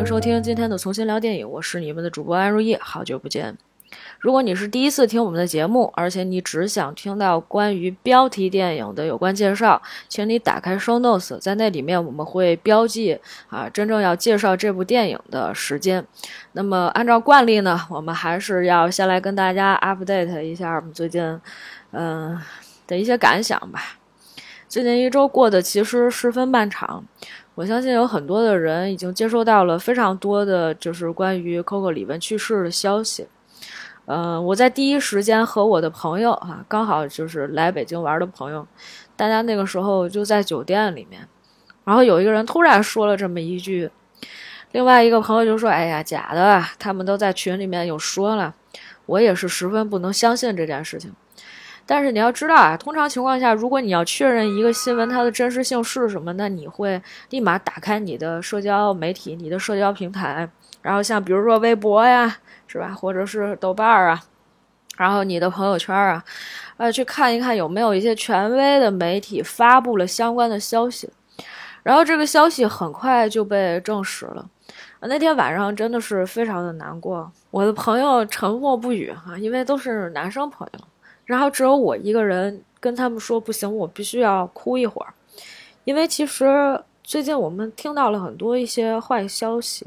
欢迎收听今天的重新聊电影，我是你们的主播安如意，好久不见。如果你是第一次听我们的节目，而且你只想听到关于标题电影的有关介绍，请你打开 Show Notes，在那里面我们会标记啊真正要介绍这部电影的时间。那么按照惯例呢，我们还是要先来跟大家 update 一下我们最近嗯、的一些感想吧。最近一周过得其实十分漫长。我相信有很多的人已经接收到了非常多的就是关于 Coco 李玟去世的消息。呃，我在第一时间和我的朋友啊，刚好就是来北京玩的朋友，大家那个时候就在酒店里面，然后有一个人突然说了这么一句，另外一个朋友就说：“哎呀，假的，他们都在群里面有说了。”我也是十分不能相信这件事情。但是你要知道啊，通常情况下，如果你要确认一个新闻它的真实性是什么，那你会立马打开你的社交媒体、你的社交平台，然后像比如说微博呀，是吧，或者是豆瓣儿啊，然后你的朋友圈啊，呃，去看一看有没有一些权威的媒体发布了相关的消息。然后这个消息很快就被证实了。那天晚上真的是非常的难过，我的朋友沉默不语哈，因为都是男生朋友。然后只有我一个人跟他们说不行，我必须要哭一会儿，因为其实最近我们听到了很多一些坏消息。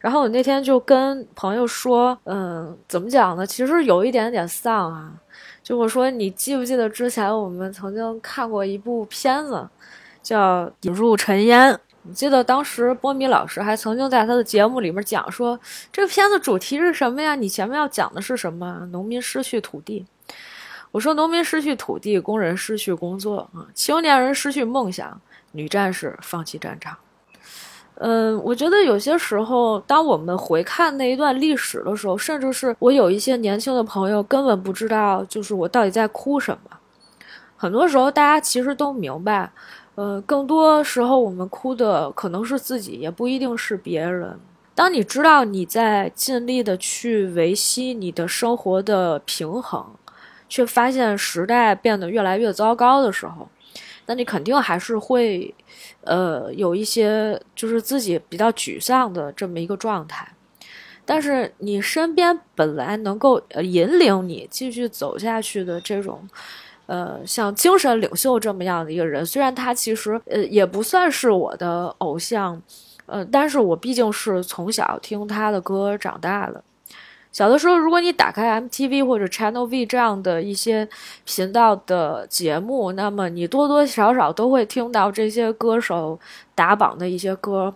然后我那天就跟朋友说，嗯，怎么讲呢？其实有一点点丧啊。就我说，你记不记得之前我们曾经看过一部片子，叫《引入尘烟》？我记得当时波米老师还曾经在他的节目里面讲说，这个片子主题是什么呀？你前面要讲的是什么？农民失去土地。我说：农民失去土地，工人失去工作啊，青年人失去梦想，女战士放弃战场。嗯，我觉得有些时候，当我们回看那一段历史的时候，甚至是我有一些年轻的朋友根本不知道，就是我到底在哭什么。很多时候，大家其实都明白，呃，更多时候我们哭的可能是自己，也不一定是别人。当你知道你在尽力的去维系你的生活的平衡。却发现时代变得越来越糟糕的时候，那你肯定还是会，呃，有一些就是自己比较沮丧的这么一个状态。但是你身边本来能够呃引领你继续走下去的这种，呃，像精神领袖这么样的一个人，虽然他其实呃也不算是我的偶像，呃，但是我毕竟是从小听他的歌长大的。小的时候，如果你打开 MTV 或者 Channel V 这样的一些频道的节目，那么你多多少少都会听到这些歌手打榜的一些歌。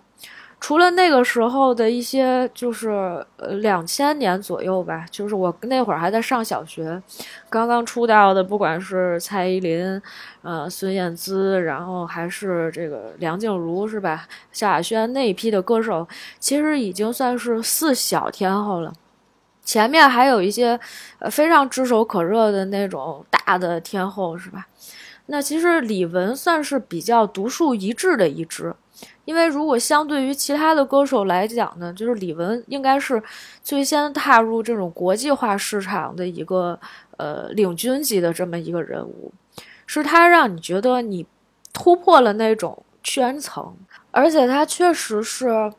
除了那个时候的一些，就是呃两千年左右吧，就是我那会儿还在上小学，刚刚出道的，不管是蔡依林、呃孙燕姿，然后还是这个梁静茹，是吧？萧亚轩那一批的歌手，其实已经算是四小天后了。前面还有一些，呃，非常炙手可热的那种大的天后，是吧？那其实李玟算是比较独树一帜的一支，因为如果相对于其他的歌手来讲呢，就是李玟应该是最先踏入这种国际化市场的一个呃领军级的这么一个人物，是他让你觉得你突破了那种圈层，而且他确实是。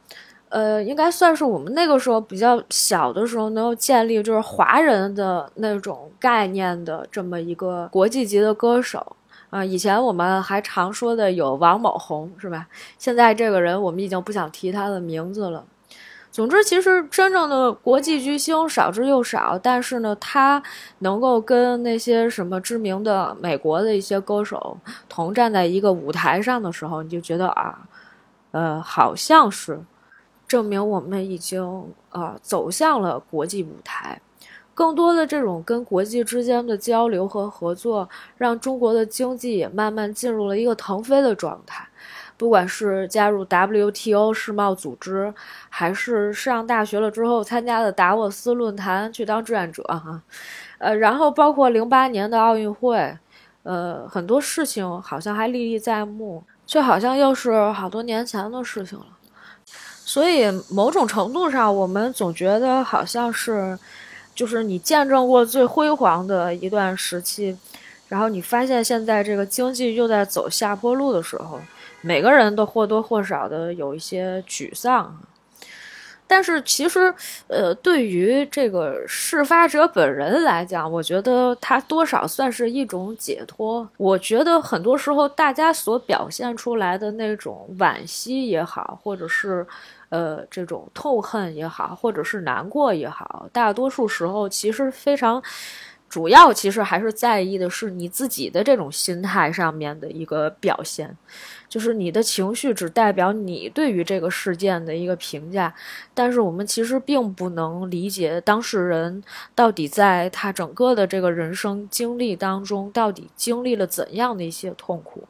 呃，应该算是我们那个时候比较小的时候能够建立就是华人的那种概念的这么一个国际级的歌手啊。以前我们还常说的有王某红，是吧？现在这个人我们已经不想提他的名字了。总之，其实真正的国际巨星少之又少，但是呢，他能够跟那些什么知名的美国的一些歌手同站在一个舞台上的时候，你就觉得啊，呃，好像是。证明我们已经啊走向了国际舞台，更多的这种跟国际之间的交流和合作，让中国的经济也慢慢进入了一个腾飞的状态。不管是加入 WTO 世贸组织，还是上大学了之后参加的达沃斯论坛去当志愿者哈，呃，然后包括零八年的奥运会，呃，很多事情好像还历历在目，却好像又是好多年前的事情了。所以，某种程度上，我们总觉得好像是，就是你见证过最辉煌的一段时期，然后你发现现在这个经济又在走下坡路的时候，每个人都或多或少的有一些沮丧。但是其实，呃，对于这个事发者本人来讲，我觉得他多少算是一种解脱。我觉得很多时候大家所表现出来的那种惋惜也好，或者是，呃，这种痛恨也好，或者是难过也好，大多数时候其实非常。主要其实还是在意的是你自己的这种心态上面的一个表现，就是你的情绪只代表你对于这个事件的一个评价，但是我们其实并不能理解当事人到底在他整个的这个人生经历当中到底经历了怎样的一些痛苦，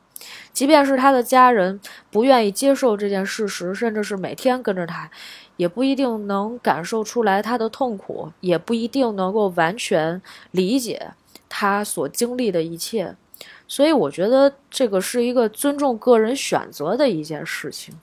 即便是他的家人不愿意接受这件事实，甚至是每天跟着他。也不一定能感受出来他的痛苦，也不一定能够完全理解他所经历的一切，所以我觉得这个是一个尊重个人选择的一件事情。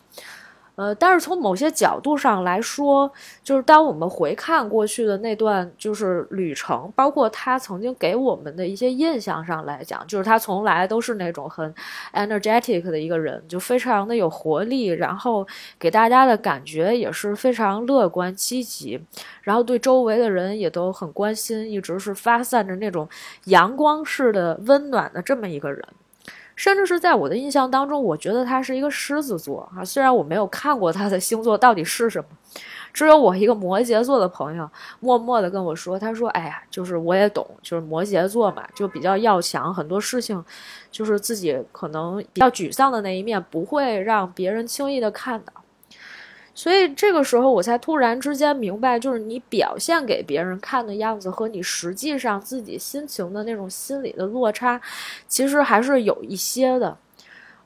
呃，但是从某些角度上来说，就是当我们回看过去的那段就是旅程，包括他曾经给我们的一些印象上来讲，就是他从来都是那种很 energetic 的一个人，就非常的有活力，然后给大家的感觉也是非常乐观积极，然后对周围的人也都很关心，一直是发散着那种阳光式的温暖的这么一个人。甚至是在我的印象当中，我觉得他是一个狮子座啊。虽然我没有看过他的星座到底是什么，只有我一个摩羯座的朋友默默的跟我说，他说：“哎呀，就是我也懂，就是摩羯座嘛，就比较要强，很多事情，就是自己可能比较沮丧的那一面，不会让别人轻易的看到。”所以这个时候，我才突然之间明白，就是你表现给别人看的样子和你实际上自己心情的那种心理的落差，其实还是有一些的。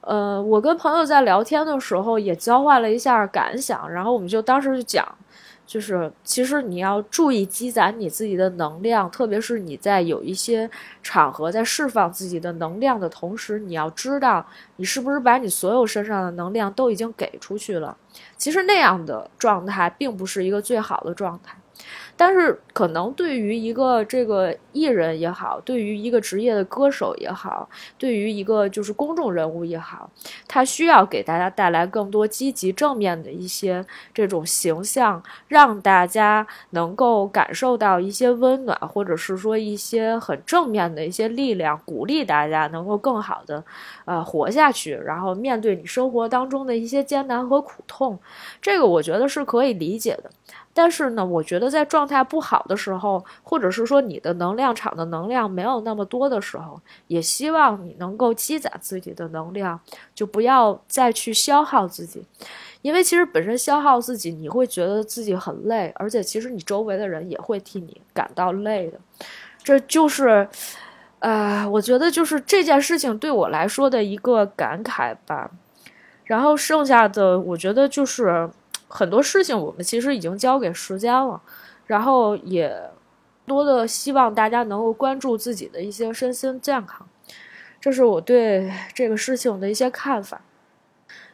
呃，我跟朋友在聊天的时候也交换了一下感想，然后我们就当时就讲。就是，其实你要注意积攒你自己的能量，特别是你在有一些场合在释放自己的能量的同时，你要知道你是不是把你所有身上的能量都已经给出去了。其实那样的状态并不是一个最好的状态。但是，可能对于一个这个艺人也好，对于一个职业的歌手也好，对于一个就是公众人物也好，他需要给大家带来更多积极正面的一些这种形象，让大家能够感受到一些温暖，或者是说一些很正面的一些力量，鼓励大家能够更好的呃活下去，然后面对你生活当中的一些艰难和苦痛，这个我觉得是可以理解的。但是呢，我觉得在状态不好的时候，或者是说你的能量场的能量没有那么多的时候，也希望你能够积攒自己的能量，就不要再去消耗自己，因为其实本身消耗自己，你会觉得自己很累，而且其实你周围的人也会替你感到累的。这就是，呃，我觉得就是这件事情对我来说的一个感慨吧。然后剩下的，我觉得就是。很多事情我们其实已经交给时间了，然后也多的希望大家能够关注自己的一些身心健康，这是我对这个事情的一些看法。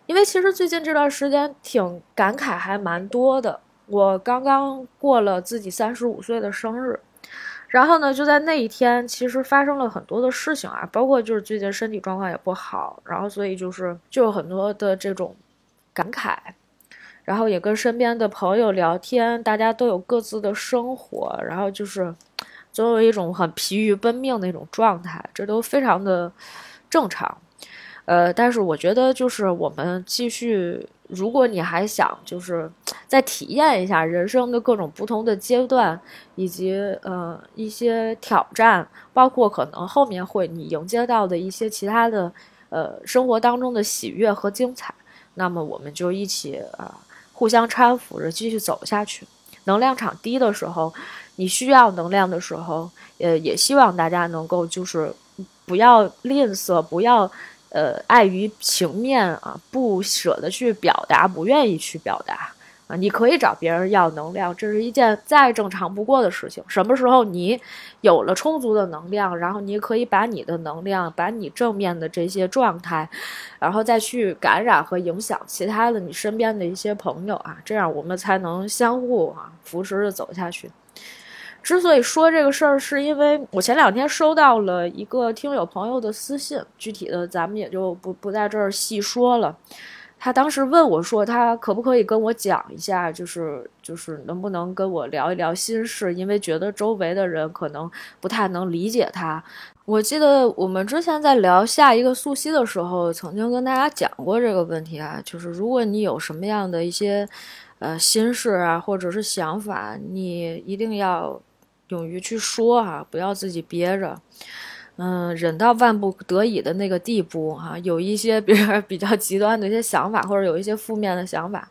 因为其实最近这段时间挺感慨还蛮多的，我刚刚过了自己三十五岁的生日，然后呢就在那一天，其实发生了很多的事情啊，包括就是最近身体状况也不好，然后所以就是就有很多的这种感慨。然后也跟身边的朋友聊天，大家都有各自的生活，然后就是总有一种很疲于奔命的一种状态，这都非常的正常。呃，但是我觉得就是我们继续，如果你还想就是再体验一下人生的各种不同的阶段，以及呃一些挑战，包括可能后面会你迎接到的一些其他的呃生活当中的喜悦和精彩，那么我们就一起啊。互相搀扶着继续走下去。能量场低的时候，你需要能量的时候，呃，也希望大家能够就是不要吝啬，不要呃碍于情面啊，不舍得去表达，不愿意去表达。啊，你可以找别人要能量，这是一件再正常不过的事情。什么时候你有了充足的能量，然后你可以把你的能量，把你正面的这些状态，然后再去感染和影响其他的你身边的一些朋友啊，这样我们才能相互啊扶持着走下去。之所以说这个事儿，是因为我前两天收到了一个听友朋友的私信，具体的咱们也就不不在这儿细说了。他当时问我说，他可不可以跟我讲一下，就是就是能不能跟我聊一聊心事，因为觉得周围的人可能不太能理解他。我记得我们之前在聊下一个素汐的时候，曾经跟大家讲过这个问题啊，就是如果你有什么样的一些呃心事啊，或者是想法，你一定要勇于去说啊，不要自己憋着。嗯，忍到万不得已的那个地步哈，有一些比如比较极端的一些想法，或者有一些负面的想法，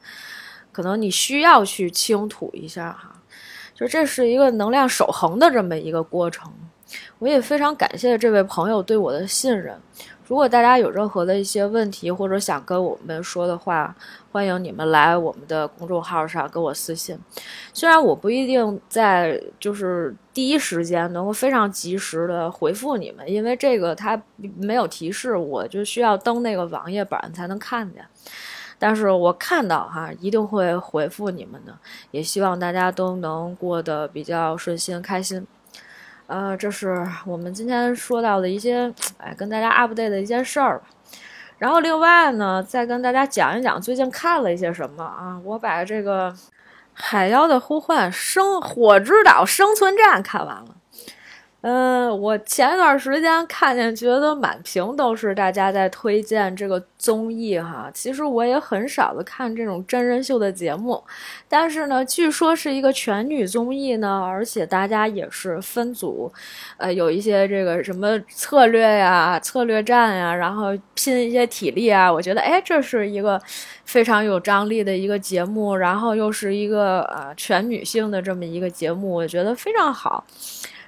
可能你需要去倾吐一下哈，就这是一个能量守恒的这么一个过程。我也非常感谢这位朋友对我的信任。如果大家有任何的一些问题，或者想跟我们说的话，欢迎你们来我们的公众号上跟我私信。虽然我不一定在就是第一时间能够非常及时的回复你们，因为这个它没有提示，我就需要登那个网页版才能看见。但是我看到哈，一定会回复你们的。也希望大家都能过得比较顺心、开心。呃，这是我们今天说到的一些，哎，跟大家 update 的一件事儿吧。然后另外呢，再跟大家讲一讲最近看了一些什么啊。我把这个《海妖的呼唤：生火之岛生存战》看完了。嗯，我前一段时间看见，觉得满屏都是大家在推荐这个综艺哈。其实我也很少的看这种真人秀的节目，但是呢，据说是一个全女综艺呢，而且大家也是分组，呃，有一些这个什么策略呀、策略战呀，然后拼一些体力啊。我觉得，哎，这是一个非常有张力的一个节目，然后又是一个呃全女性的这么一个节目，我觉得非常好。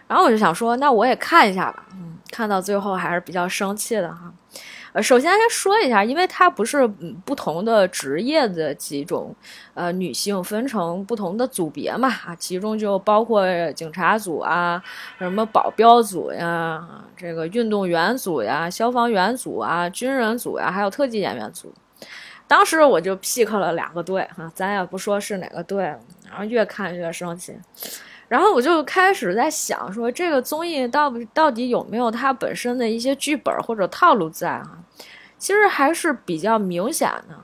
然后我就想说，那我也看一下吧。嗯，看到最后还是比较生气的哈。呃，首先先说一下，因为它不是不同的职业的几种呃女性分成不同的组别嘛啊，其中就包括警察组啊，什么保镖组呀，这个运动员组呀，消防员组啊，军人组呀，还有特技演员组。当时我就 pick 了两个队哈，咱也不说是哪个队，然后越看越生气。然后我就开始在想，说这个综艺到到底有没有它本身的一些剧本或者套路在啊？其实还是比较明显的，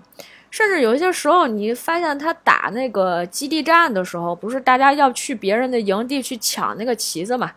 甚至有些时候，你发现他打那个基地战的时候，不是大家要去别人的营地去抢那个旗子嘛？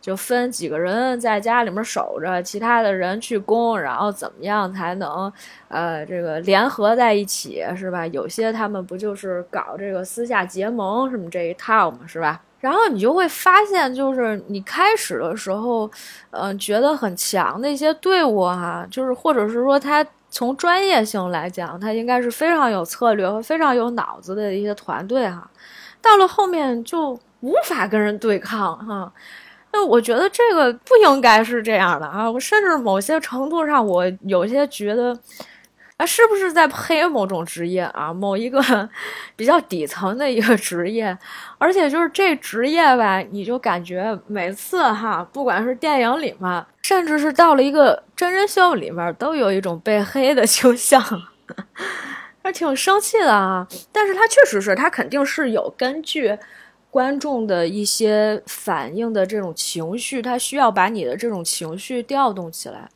就分几个人在家里面守着，其他的人去攻，然后怎么样才能呃这个联合在一起，是吧？有些他们不就是搞这个私下结盟什么这一套嘛，是吧？然后你就会发现，就是你开始的时候，嗯，觉得很强的一些队伍哈，就是或者是说他从专业性来讲，他应该是非常有策略和非常有脑子的一些团队哈，到了后面就无法跟人对抗哈。那我觉得这个不应该是这样的啊，我甚至某些程度上，我有些觉得。啊，是不是在黑某种职业啊？某一个 比较底层的一个职业，而且就是这职业吧，你就感觉每次哈，不管是电影里面，甚至是到了一个真人秀里面，都有一种被黑的 倾向，还挺生气的啊。但是他确实是，他肯定是有根据。观众的一些反应的这种情绪，他需要把你的这种情绪调动起来。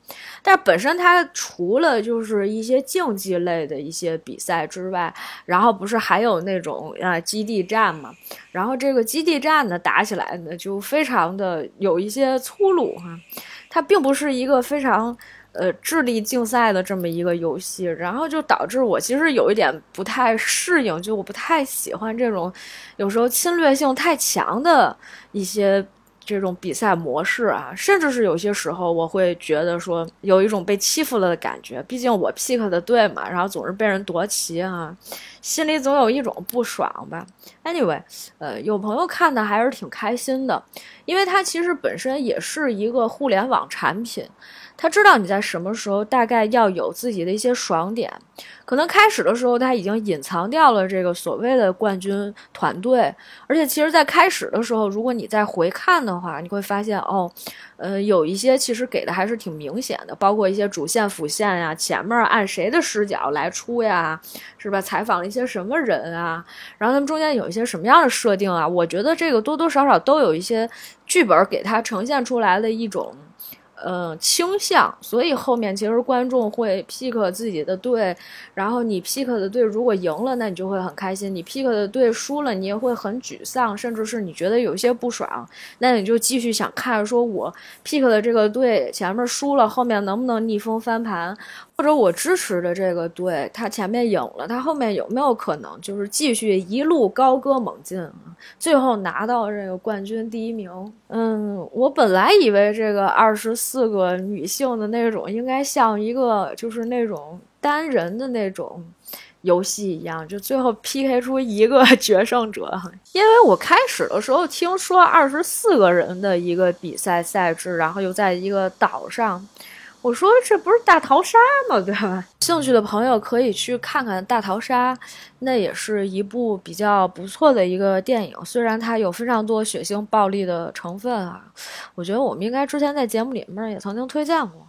但本身它除了就是一些竞技类的一些比赛之外，然后不是还有那种啊基地战嘛？然后这个基地战呢打起来呢就非常的有一些粗鲁哈，它并不是一个非常。呃，智力竞赛的这么一个游戏，然后就导致我其实有一点不太适应，就我不太喜欢这种有时候侵略性太强的一些这种比赛模式啊，甚至是有些时候我会觉得说有一种被欺负了的感觉。毕竟我 pick 的队嘛，然后总是被人夺旗啊，心里总有一种不爽吧。Anyway，呃，有朋友看的还是挺开心的，因为它其实本身也是一个互联网产品。他知道你在什么时候大概要有自己的一些爽点，可能开始的时候他已经隐藏掉了这个所谓的冠军团队，而且其实，在开始的时候，如果你再回看的话，你会发现哦，呃，有一些其实给的还是挺明显的，包括一些主线、辅线呀，前面按谁的视角来出呀，是吧？采访了一些什么人啊，然后他们中间有一些什么样的设定啊？我觉得这个多多少少都有一些剧本给他呈现出来的一种。嗯倾向，所以后面其实观众会 pick 自己的队，然后你 pick 的队如果赢了，那你就会很开心；你 pick 的队输了，你也会很沮丧，甚至是你觉得有些不爽，那你就继续想看，说我 pick 的这个队前面输了，后面能不能逆风翻盘？或者我支持的这个队，他前面赢了，他后面有没有可能就是继续一路高歌猛进啊？最后拿到这个冠军第一名？嗯，我本来以为这个二十四个女性的那种应该像一个就是那种单人的那种游戏一样，就最后 PK 出一个 决胜者。因为我开始的时候听说二十四个人的一个比赛赛制，然后又在一个岛上。我说这不是大逃杀吗？对吧？兴趣的朋友可以去看看《大逃杀》，那也是一部比较不错的一个电影。虽然它有非常多血腥暴力的成分啊，我觉得我们应该之前在节目里面也曾经推荐过。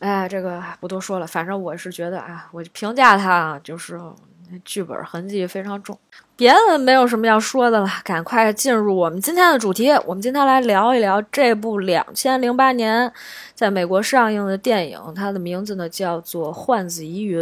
哎，这个不多说了，反正我是觉得啊，我评价它就是剧本痕迹非常重。别的没有什么要说的了，赶快进入我们今天的主题。我们今天来聊一聊这部两千零八年在美国上映的电影，它的名字呢叫做《幻子疑云》。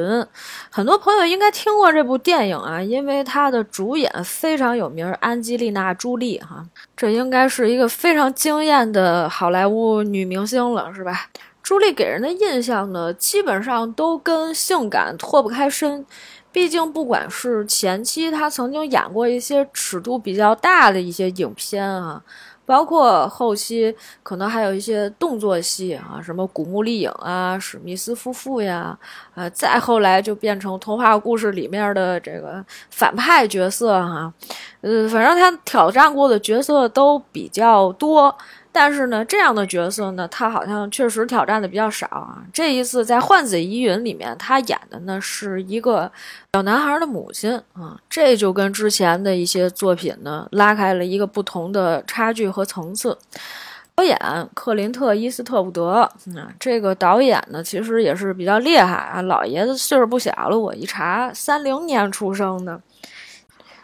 很多朋友应该听过这部电影啊，因为它的主演非常有名，安吉丽娜·朱莉哈，这应该是一个非常惊艳的好莱坞女明星了，是吧？朱莉给人的印象呢，基本上都跟性感脱不开身。毕竟，不管是前期他曾经演过一些尺度比较大的一些影片啊，包括后期可能还有一些动作戏啊，什么《古墓丽影》啊，《史密斯夫妇》呀，呃，再后来就变成童话故事里面的这个反派角色哈，呃，反正他挑战过的角色都比较多。但是呢，这样的角色呢，他好像确实挑战的比较少啊。这一次在《幻子疑云》里面，他演的呢是一个小男孩的母亲啊，这就跟之前的一些作品呢拉开了一个不同的差距和层次。导演克林特·伊斯特伍德啊，这个导演呢其实也是比较厉害啊，老爷子岁数不小了，我一查，三零年出生的，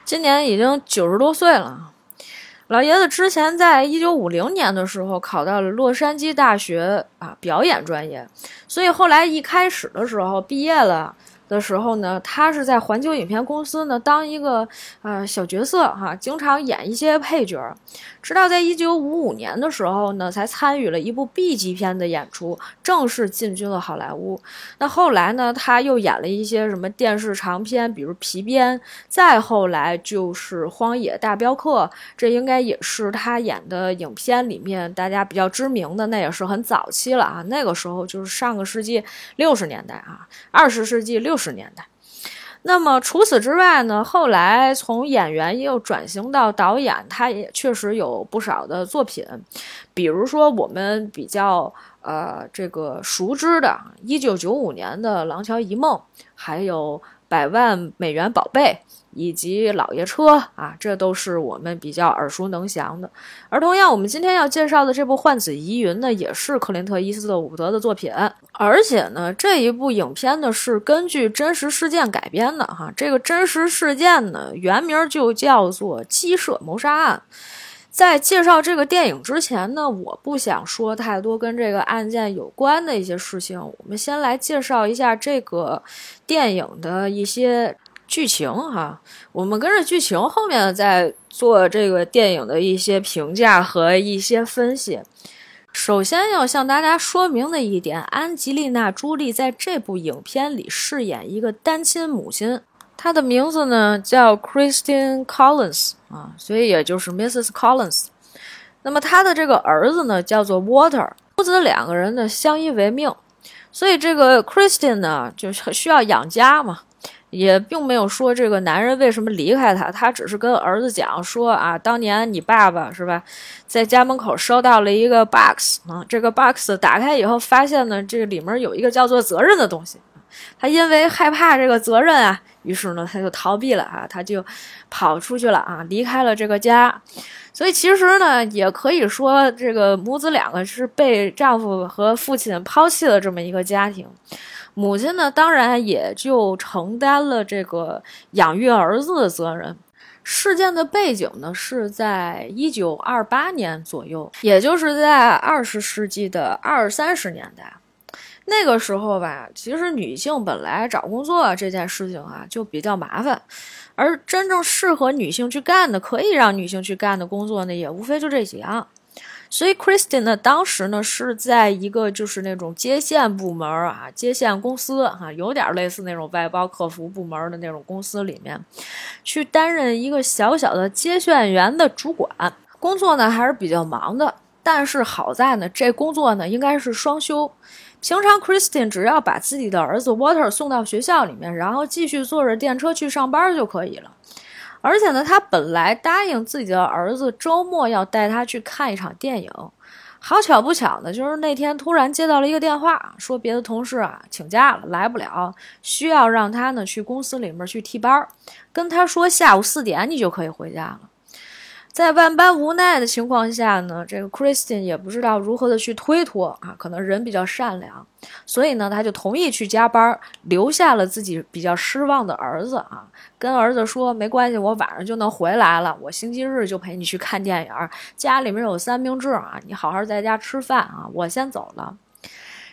今年已经九十多岁了。老爷子之前在一九五零年的时候考到了洛杉矶大学啊表演专业，所以后来一开始的时候毕业了。的时候呢，他是在环球影片公司呢当一个呃小角色哈，经常演一些配角。直到在一九五五年的时候呢，才参与了一部 B 级片的演出，正式进军了好莱坞。那后来呢，他又演了一些什么电视长片，比如《皮鞭》，再后来就是《荒野大镖客》，这应该也是他演的影片里面大家比较知名的，那也是很早期了啊。那个时候就是上个世纪六十年代啊，二十世纪六。六十年代，那么除此之外呢？后来从演员又转型到导演，他也确实有不少的作品，比如说我们比较呃这个熟知的，一九九五年的《廊桥遗梦》，还有《百万美元宝贝》。以及老爷车啊，这都是我们比较耳熟能详的。而同样，我们今天要介绍的这部《幻子疑云》呢，也是克林特·伊斯特伍德的作品。而且呢，这一部影片呢是根据真实事件改编的哈。这个真实事件呢，原名就叫做鸡舍谋杀案。在介绍这个电影之前呢，我不想说太多跟这个案件有关的一些事情。我们先来介绍一下这个电影的一些。剧情哈，我们跟着剧情后面再做这个电影的一些评价和一些分析。首先要向大家说明的一点，安吉丽娜·朱莉在这部影片里饰演一个单亲母亲，她的名字呢叫 Christine Collins 啊，所以也就是 Mrs. Collins。那么她的这个儿子呢叫做 Water，父子两个人呢相依为命，所以这个 Christine 呢就需要养家嘛。也并没有说这个男人为什么离开他，他只是跟儿子讲说啊，当年你爸爸是吧，在家门口收到了一个 box 啊，这个 box 打开以后发现呢，这里面有一个叫做责任的东西，他因为害怕这个责任啊，于是呢他就逃避了啊，他就跑出去了啊，离开了这个家，所以其实呢也可以说这个母子两个是被丈夫和父亲抛弃了这么一个家庭。母亲呢，当然也就承担了这个养育儿子的责任。事件的背景呢是在一九二八年左右，也就是在二十世纪的二三十年代。那个时候吧，其实女性本来找工作这件事情啊就比较麻烦，而真正适合女性去干的、可以让女性去干的工作呢，也无非就这几样。所以 Christine 呢，当时呢是在一个就是那种接线部门啊，接线公司哈，有点类似那种外包客服部门的那种公司里面，去担任一个小小的接线员的主管。工作呢还是比较忙的，但是好在呢，这工作呢应该是双休。平常 Christine 只要把自己的儿子 Water 送到学校里面，然后继续坐着电车去上班就可以了。而且呢，他本来答应自己的儿子周末要带他去看一场电影，好巧不巧呢，就是那天突然接到了一个电话，说别的同事啊请假了，来不了，需要让他呢去公司里面去替班儿，跟他说下午四点你就可以回家了。在万般无奈的情况下呢，这个 Christine 也不知道如何的去推脱啊，可能人比较善良，所以呢，他就同意去加班，留下了自己比较失望的儿子啊，跟儿子说没关系，我晚上就能回来了，我星期日就陪你去看电影，家里面有三明治啊，你好好在家吃饭啊，我先走了。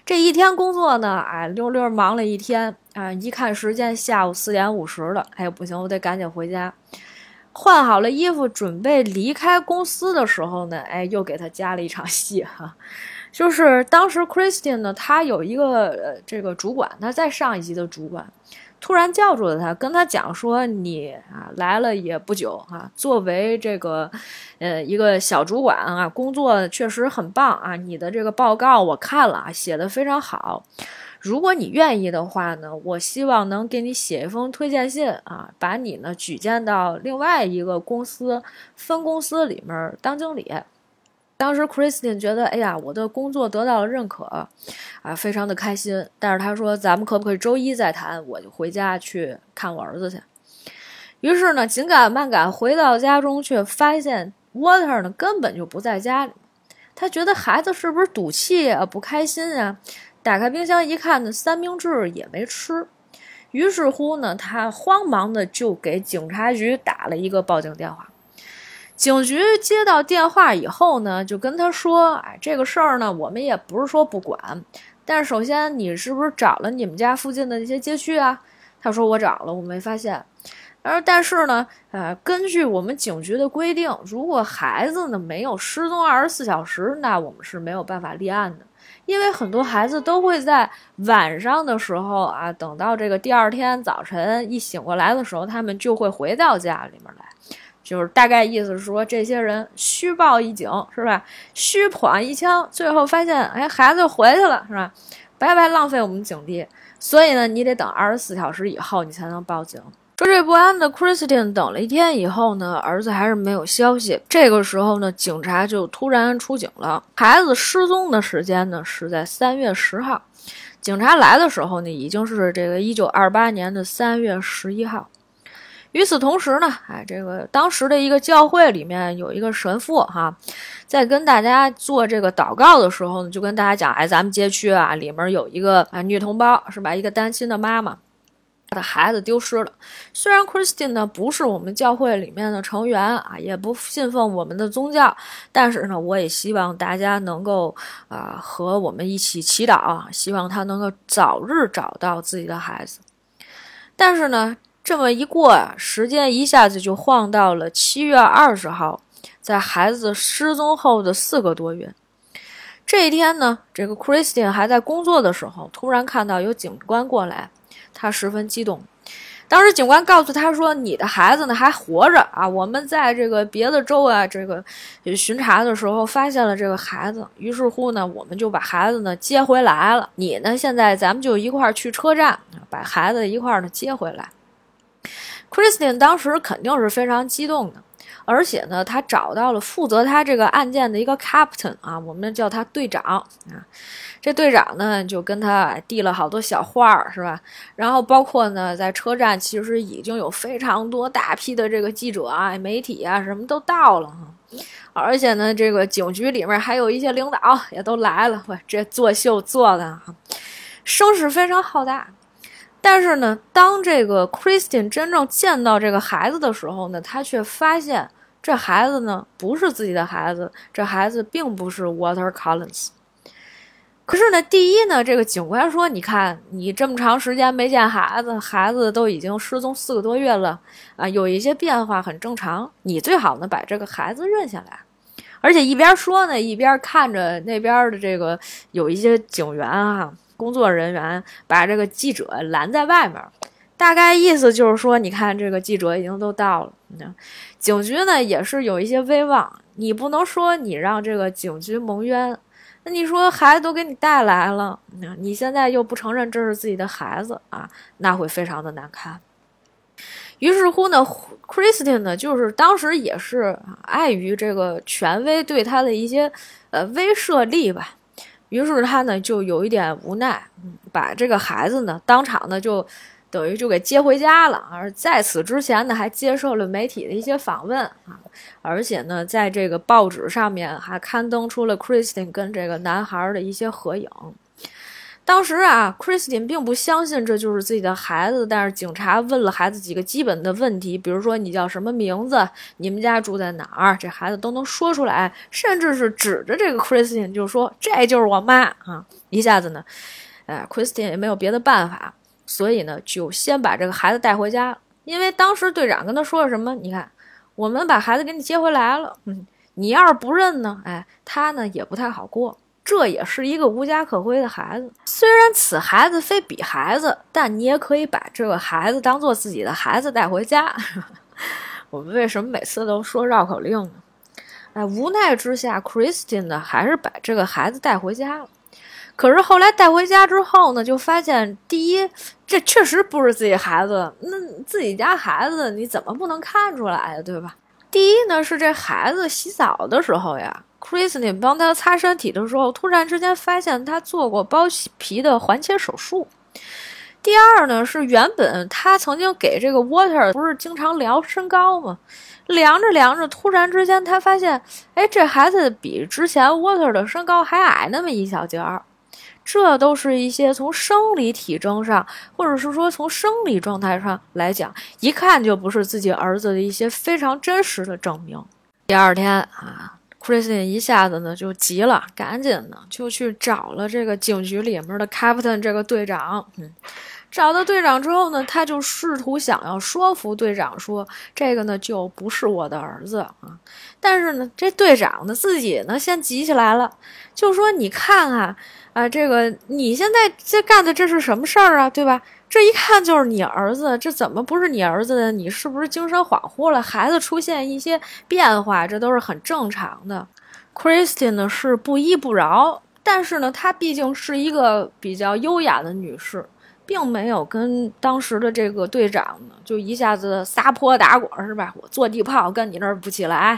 这一天工作呢，哎，溜溜忙了一天啊，一看时间下午四点五十了，哎，不行，我得赶紧回家。换好了衣服，准备离开公司的时候呢，哎，又给他加了一场戏哈，就是当时 Christian 呢，他有一个呃这个主管，他在上一级的主管，突然叫住了他，跟他讲说，你啊来了也不久啊，作为这个呃一个小主管啊，工作确实很棒啊，你的这个报告我看了啊，写的非常好。如果你愿意的话呢，我希望能给你写一封推荐信啊，把你呢举荐到另外一个公司分公司里面当经理。当时 Christine 觉得，哎呀，我的工作得到了认可，啊，非常的开心。但是他说，咱们可不可以周一再谈？我就回家去看我儿子去。于是呢，紧赶慢赶回到家中，却发现 Water 呢根本就不在家里。他觉得孩子是不是赌气啊，不开心啊？打开冰箱一看呢，三明治也没吃。于是乎呢，他慌忙的就给警察局打了一个报警电话。警局接到电话以后呢，就跟他说：“哎，这个事儿呢，我们也不是说不管，但是首先你是不是找了你们家附近的那些街区啊？”他说：“我找了，我没发现。”而但是呢，呃，根据我们警局的规定，如果孩子呢没有失踪二十四小时，那我们是没有办法立案的。因为很多孩子都会在晚上的时候啊，等到这个第二天早晨一醒过来的时候，他们就会回到家里面来，就是大概意思是说，这些人虚报一警是吧？虚闯一枪，最后发现哎，孩子回去了是吧？白白浪费我们警力，所以呢，你得等二十四小时以后你才能报警。惴惴不安的 Christian 等了一天以后呢，儿子还是没有消息。这个时候呢，警察就突然出警了。孩子失踪的时间呢是在三月十号，警察来的时候呢已经是这个一九二八年的三月十一号。与此同时呢，哎，这个当时的一个教会里面有一个神父哈，在跟大家做这个祷告的时候呢，就跟大家讲，哎，咱们街区啊里面有一个啊女同胞是吧，一个单亲的妈妈。他的孩子丢失了。虽然 Christine 呢不是我们教会里面的成员啊，也不信奉我们的宗教，但是呢，我也希望大家能够啊和我们一起祈祷，希望他能够早日找到自己的孩子。但是呢，这么一过啊，时间一下子就晃到了七月二十号，在孩子失踪后的四个多月，这一天呢，这个 Christine 还在工作的时候，突然看到有警官过来。他十分激动，当时警官告诉他说：“你的孩子呢还活着啊！我们在这个别的州啊，这个巡查的时候发现了这个孩子，于是乎呢，我们就把孩子呢接回来了。你呢，现在咱们就一块儿去车站，把孩子一块儿呢接回来。” Christine 当时肯定是非常激动的。而且呢，他找到了负责他这个案件的一个 captain 啊，我们叫他队长啊。这队长呢，就跟他递了好多小画儿，是吧？然后包括呢，在车站其实已经有非常多大批的这个记者啊、媒体啊，什么都到了。而且呢，这个警局里面还有一些领导也都来了，哇，这作秀做的哈，声势非常浩大。但是呢，当这个 Christian 真正见到这个孩子的时候呢，他却发现这孩子呢不是自己的孩子，这孩子并不是 Water Collins。可是呢，第一呢，这个警官说：“你看，你这么长时间没见孩子，孩子都已经失踪四个多月了啊，有一些变化很正常。你最好呢把这个孩子认下来。”而且一边说呢，一边看着那边的这个有一些警员啊，工作人员把这个记者拦在外面，大概意思就是说：“你看，这个记者已经都到了。”警局呢也是有一些威望，你不能说你让这个警局蒙冤。那你说孩子都给你带来了，那你现在又不承认这是自己的孩子啊，那会非常的难堪。于是乎呢，Christine 呢，就是当时也是碍于这个权威对他的一些呃威慑力吧，于是他呢就有一点无奈，把这个孩子呢当场呢就。等于就给接回家了，而在此之前呢，还接受了媒体的一些访问啊，而且呢，在这个报纸上面还刊登出了 Christine 跟这个男孩的一些合影。当时啊，Christine 并不相信这就是自己的孩子，但是警察问了孩子几个基本的问题，比如说你叫什么名字，你们家住在哪儿，这孩子都能说出来，甚至是指着这个 Christine 就说这就是我妈啊，一下子呢，哎，Christine 也没有别的办法。所以呢，就先把这个孩子带回家，因为当时队长跟他说了什么？你看，我们把孩子给你接回来了。嗯，你要是不认呢，哎，他呢也不太好过。这也是一个无家可归的孩子。虽然此孩子非彼孩子，但你也可以把这个孩子当做自己的孩子带回家。我们为什么每次都说绕口令呢？哎，无奈之下，Christine 呢还是把这个孩子带回家了。可是后来带回家之后呢，就发现第一，这确实不是自己孩子，那自己家孩子你怎么不能看出来呀，对吧？第一呢是这孩子洗澡的时候呀，Christine 帮他擦身体的时候，突然之间发现他做过包皮的环切手术。第二呢是原本他曾经给这个 Water 不是经常量身高吗？量着量着，突然之间他发现，哎，这孩子比之前 Water 的身高还矮那么一小截儿。这都是一些从生理体征上，或者是说从生理状态上来讲，一看就不是自己儿子的一些非常真实的证明。第二天啊，Christine 一下子呢就急了，赶紧呢就去找了这个警局里面的 Captain 这个队长。嗯，找到队长之后呢，他就试图想要说服队长说，这个呢就不是我的儿子啊。但是呢，这队长呢自己呢先急起来了，就说你看啊。啊，这个你现在这干的这是什么事儿啊？对吧？这一看就是你儿子，这怎么不是你儿子呢？你是不是精神恍惚了？孩子出现一些变化，这都是很正常的。Christine 呢是不依不饶，但是呢，她毕竟是一个比较优雅的女士，并没有跟当时的这个队长呢就一下子撒泼打滚，是吧？我坐地炮跟你那儿不起来，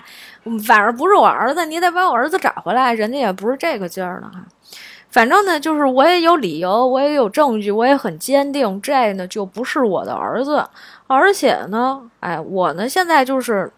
反而不是我儿子，你得把我儿子找回来。人家也不是这个劲儿呢哈。反正呢，就是我也有理由，我也有证据，我也很坚定，这呢就不是我的儿子，而且呢，哎，我呢现在就是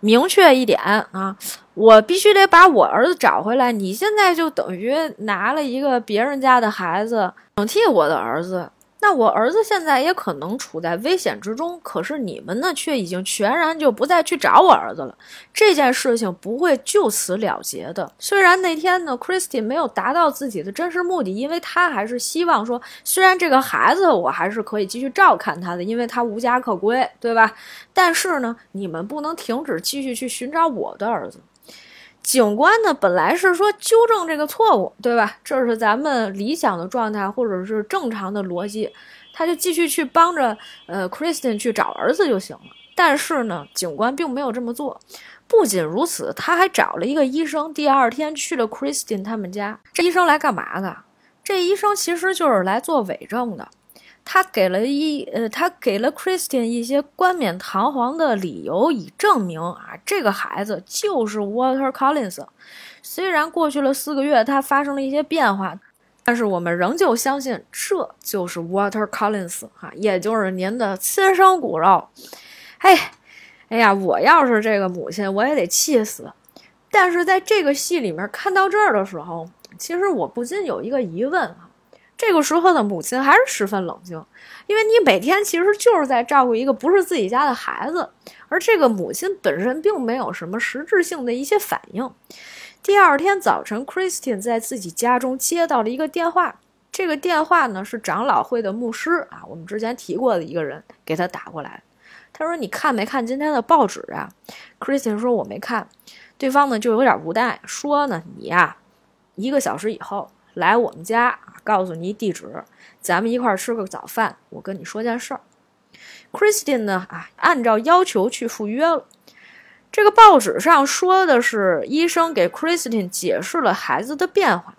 明确一点啊，我必须得把我儿子找回来。你现在就等于拿了一个别人家的孩子，顶替我的儿子。那我儿子现在也可能处在危险之中，可是你们呢，却已经全然就不再去找我儿子了。这件事情不会就此了结的。虽然那天呢，Christy 没有达到自己的真实目的，因为他还是希望说，虽然这个孩子我还是可以继续照看他的，因为他无家可归，对吧？但是呢，你们不能停止继续去寻找我的儿子。警官呢，本来是说纠正这个错误，对吧？这是咱们理想的状态，或者是正常的逻辑，他就继续去帮着呃 c h r i s t i n 去找儿子就行了。但是呢，警官并没有这么做。不仅如此，他还找了一个医生，第二天去了 c h r i s t i n 他们家。这医生来干嘛的？这医生其实就是来做伪证的。他给了一呃，他给了 Christian 一些冠冕堂皇的理由，以证明啊，这个孩子就是 Water Collins。虽然过去了四个月，他发生了一些变化，但是我们仍旧相信这就是 Water Collins 哈，也就是您的亲生骨肉。哎，哎呀，我要是这个母亲，我也得气死。但是在这个戏里面看到这儿的时候，其实我不禁有一个疑问啊。这个时候的母亲还是十分冷静，因为你每天其实就是在照顾一个不是自己家的孩子，而这个母亲本身并没有什么实质性的一些反应。第二天早晨，Christine 在自己家中接到了一个电话，这个电话呢是长老会的牧师啊，我们之前提过的一个人给他打过来。他说：“你看没看今天的报纸啊？”Christine 说：“我没看。”对方呢就有点无奈，说呢：“你呀，一个小时以后来我们家，告诉你地址，咱们一块儿吃个早饭。我跟你说件事儿。”Christine 呢啊，按照要求去赴约了。这个报纸上说的是医生给 Christine 解释了孩子的变化，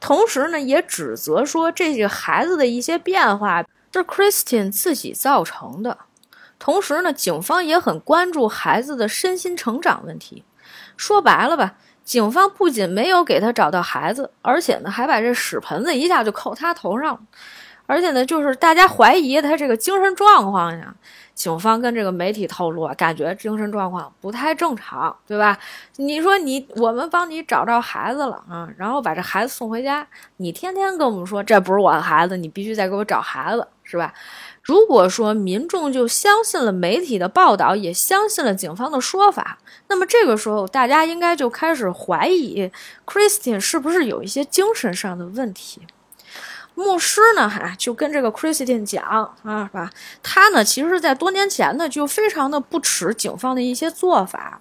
同时呢也指责说这个孩子的一些变化是 Christine 自己造成的。同时呢，警方也很关注孩子的身心成长问题。说白了吧，警方不仅没有给他找到孩子，而且呢，还把这屎盆子一下就扣他头上。而且呢，就是大家怀疑他这个精神状况呀。警方跟这个媒体透露啊，感觉精神状况不太正常，对吧？你说你我们帮你找着孩子了啊，然后把这孩子送回家，你天天跟我们说这不是我的孩子，你必须再给我找孩子，是吧？如果说民众就相信了媒体的报道，也相信了警方的说法，那么这个时候大家应该就开始怀疑 Christine 是不是有一些精神上的问题。牧师呢，哈，就跟这个 Christine 讲啊，是吧？他呢，其实，在多年前呢，就非常的不耻警方的一些做法。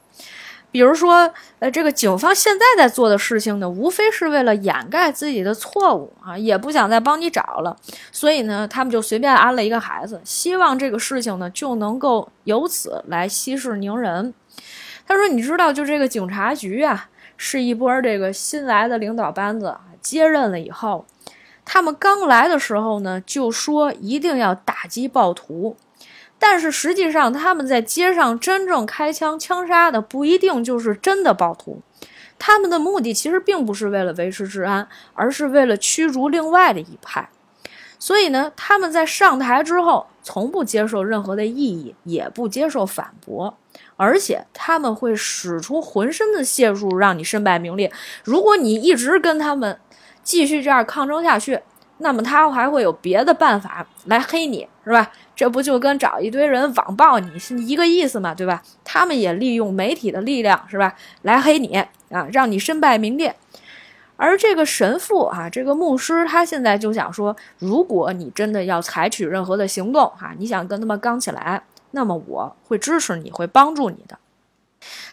比如说，呃，这个警方现在在做的事情呢，无非是为了掩盖自己的错误啊，也不想再帮你找了，所以呢，他们就随便安了一个孩子，希望这个事情呢就能够由此来息事宁人。他说：“你知道，就这个警察局啊，是一波这个新来的领导班子接任了以后，他们刚来的时候呢，就说一定要打击暴徒。”但是实际上，他们在街上真正开枪枪杀的不一定就是真的暴徒，他们的目的其实并不是为了维持治安，而是为了驱逐另外的一派。所以呢，他们在上台之后，从不接受任何的异议，也不接受反驳，而且他们会使出浑身的解数让你身败名裂。如果你一直跟他们继续这样抗争下去，那么他还会有别的办法来黑你，是吧？这不就跟找一堆人网暴你是一个意思嘛，对吧？他们也利用媒体的力量，是吧，来黑你啊，让你身败名裂。而这个神父啊，这个牧师，他现在就想说，如果你真的要采取任何的行动哈，你想跟他们刚起来，那么我会支持你，会帮助你的。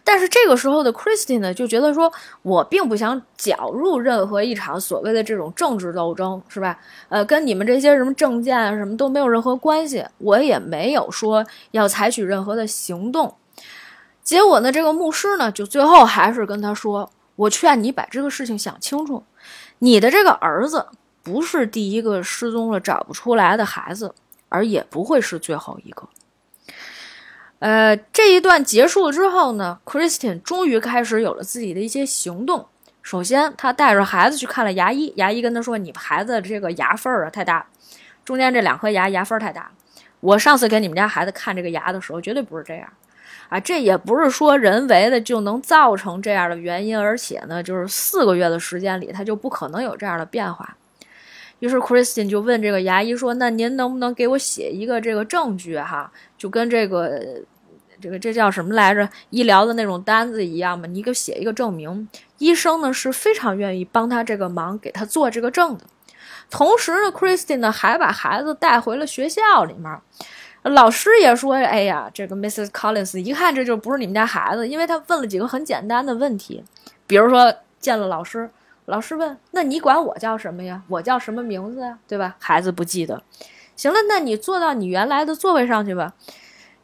但是这个时候的 Christine 呢，就觉得说，我并不想搅入任何一场所谓的这种政治斗争，是吧？呃，跟你们这些什么政见啊什么都没有任何关系，我也没有说要采取任何的行动。结果呢，这个牧师呢，就最后还是跟他说，我劝你把这个事情想清楚，你的这个儿子不是第一个失踪了找不出来的孩子，而也不会是最后一个。呃，这一段结束了之后呢，Christine 终于开始有了自己的一些行动。首先，他带着孩子去看了牙医，牙医跟他说：“你孩子这个牙缝儿啊太大，中间这两颗牙牙缝儿太大。我上次给你们家孩子看这个牙的时候，绝对不是这样啊，这也不是说人为的就能造成这样的原因，而且呢，就是四个月的时间里，他就不可能有这样的变化。”于是 Christine 就问这个牙医说：“那您能不能给我写一个这个证据哈？就跟这个。”这个这叫什么来着？医疗的那种单子一样嘛，你给写一个证明。医生呢是非常愿意帮他这个忙，给他做这个证的。同时呢，Christine 呢还把孩子带回了学校里面。老师也说：“哎呀，这个 Mrs. Collins 一看这就不是你们家孩子，因为他问了几个很简单的问题，比如说见了老师，老师问：那你管我叫什么呀？我叫什么名字啊？对吧？孩子不记得。行了，那你坐到你原来的座位上去吧。”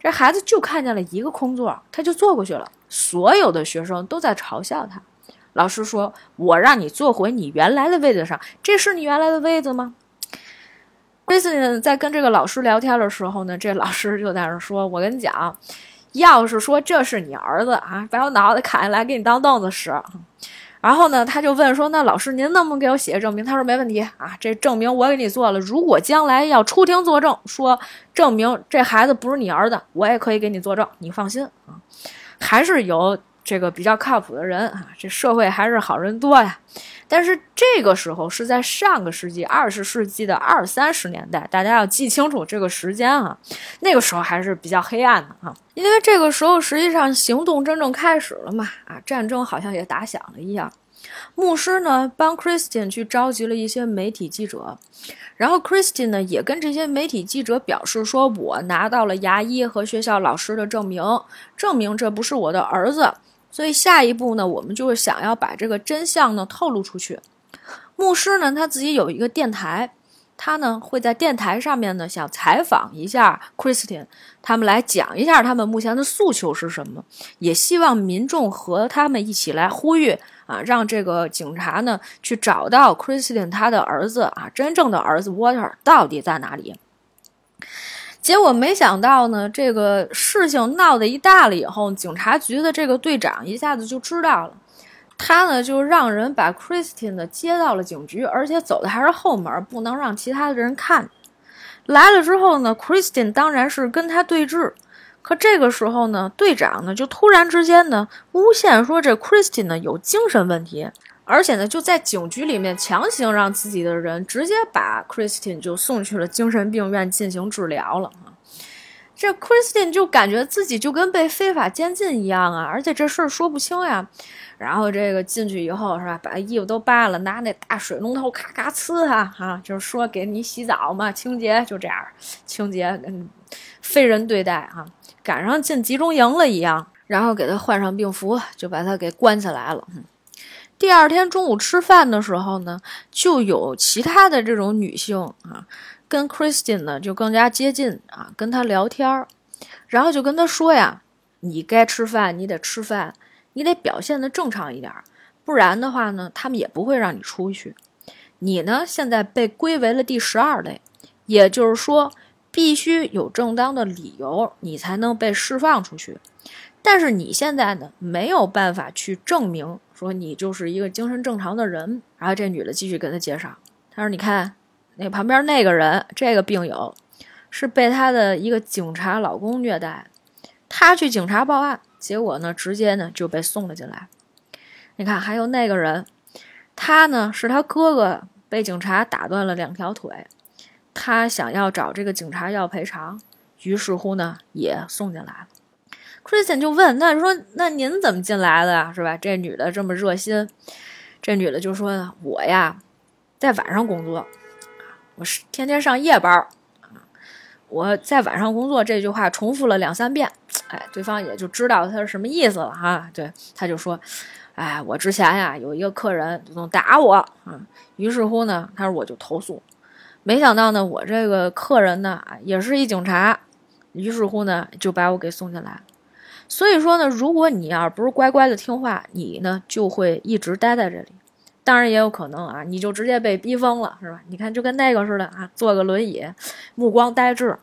这孩子就看见了一个空座，他就坐过去了。所有的学生都在嘲笑他。老师说：“我让你坐回你原来的位子上，这是你原来的位子吗？” Kristen 在跟这个老师聊天的时候呢，这老师就在那说：“我跟你讲，要是说这是你儿子啊，把我脑袋砍下来给你当凳子使。”然后呢，他就问说：“那老师，您能不能给我写个证明？”他说：“没问题啊，这证明我给你做了。如果将来要出庭作证，说证明这孩子不是你儿子，我也可以给你作证，你放心啊。还是有这个比较靠谱的人啊，这社会还是好人多呀。但是这个时候是在上个世纪二十世纪的二三十年代，大家要记清楚这个时间啊。那个时候还是比较黑暗的啊，因为这个时候实际上行动真正开始了嘛，啊，战争好像也打响了一样。牧师呢帮 Christian 去召集了一些媒体记者，然后 Christian 呢也跟这些媒体记者表示说，我拿到了牙医和学校老师的证明，证明这不是我的儿子。所以下一步呢，我们就是想要把这个真相呢透露出去。牧师呢，他自己有一个电台，他呢会在电台上面呢想采访一下 Christian，他们来讲一下他们目前的诉求是什么，也希望民众和他们一起来呼吁啊，让这个警察呢去找到 Christian 他的儿子啊，真正的儿子 Water 到底在哪里。结果没想到呢，这个事情闹得一大了以后，警察局的这个队长一下子就知道了，他呢就让人把 Christine 接到了警局，而且走的还是后门，不能让其他的人看。来了之后呢，Christine 当然是跟他对峙，可这个时候呢，队长呢就突然之间呢诬陷说这 Christine 呢有精神问题。而且呢，就在警局里面强行让自己的人直接把 Christine 就送去了精神病院进行治疗了！这 Christine 就感觉自己就跟被非法监禁一样啊！而且这事儿说不清呀。然后这个进去以后是吧，把衣服都扒了，拿那大水龙头咔咔呲他哈，就是说给你洗澡嘛，清洁就这样，清洁跟非人对待哈，赶上进集中营了一样，然后给他换上病服，就把他给关起来了。第二天中午吃饭的时候呢，就有其他的这种女性啊，跟 Christine 呢就更加接近啊，跟他聊天儿，然后就跟他说呀：“你该吃饭，你得吃饭，你得表现的正常一点，不然的话呢，他们也不会让你出去。你呢，现在被归为了第十二类，也就是说，必须有正当的理由，你才能被释放出去。但是你现在呢，没有办法去证明。”说你就是一个精神正常的人，然后这女的继续给他介绍，她说：“你看，那旁边那个人，这个病友是被他的一个警察老公虐待，他去警察报案，结果呢，直接呢就被送了进来。你看，还有那个人，他呢是他哥哥被警察打断了两条腿，他想要找这个警察要赔偿，于是乎呢也送进来了。” Christian 就问：“那说那您怎么进来的呀？是吧？这女的这么热心，这女的就说：我呀，在晚上工作，我是天天上夜班啊。我在晚上工作这句话重复了两三遍，哎，对方也就知道他是什么意思了哈。对，他就说：哎，我之前呀有一个客人总打我啊，于是乎呢，他说我就投诉，没想到呢，我这个客人呢也是一警察，于是乎呢就把我给送进来。”所以说呢，如果你要不是乖乖的听话，你呢就会一直待在这里。当然也有可能啊，你就直接被逼疯了，是吧？你看，就跟那个似的啊，坐个轮椅，目光呆滞。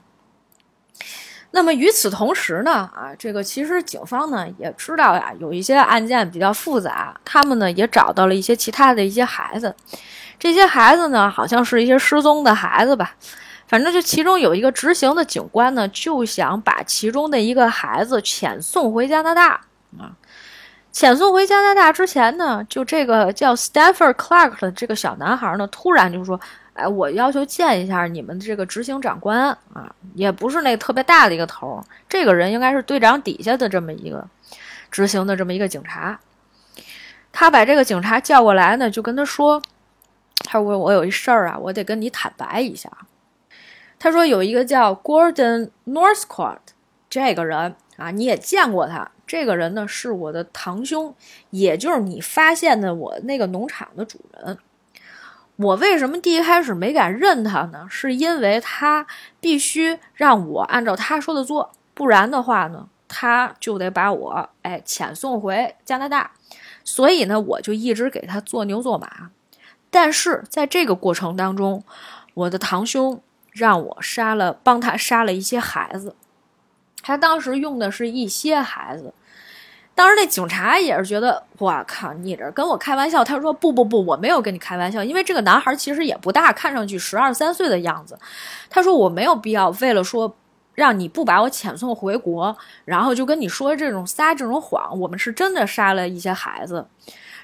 那么与此同时呢，啊，这个其实警方呢也知道呀，有一些案件比较复杂，他们呢也找到了一些其他的一些孩子，这些孩子呢好像是一些失踪的孩子吧。反正就其中有一个执行的警官呢，就想把其中的一个孩子遣送回加拿大啊。遣送回加拿大之前呢，就这个叫 Stanford Clark 的这个小男孩呢，突然就说：“哎，我要求见一下你们这个执行长官啊，也不是那个特别大的一个头，这个人应该是队长底下的这么一个执行的这么一个警察。”他把这个警察叫过来呢，就跟他说：“他说我有一事儿啊，我得跟你坦白一下。”他说有一个叫 Gordon Northcott 这个人啊，你也见过他。这个人呢是我的堂兄，也就是你发现的我那个农场的主人。我为什么第一开始没敢认他呢？是因为他必须让我按照他说的做，不然的话呢，他就得把我哎遣送回加拿大。所以呢，我就一直给他做牛做马。但是在这个过程当中，我的堂兄。让我杀了，帮他杀了一些孩子。他当时用的是一些孩子。当时那警察也是觉得，我靠，你这跟我开玩笑。他说不不不，我没有跟你开玩笑，因为这个男孩其实也不大，看上去十二三岁的样子。他说我没有必要为了说让你不把我遣送回国，然后就跟你说这种撒这种谎。我们是真的杀了一些孩子。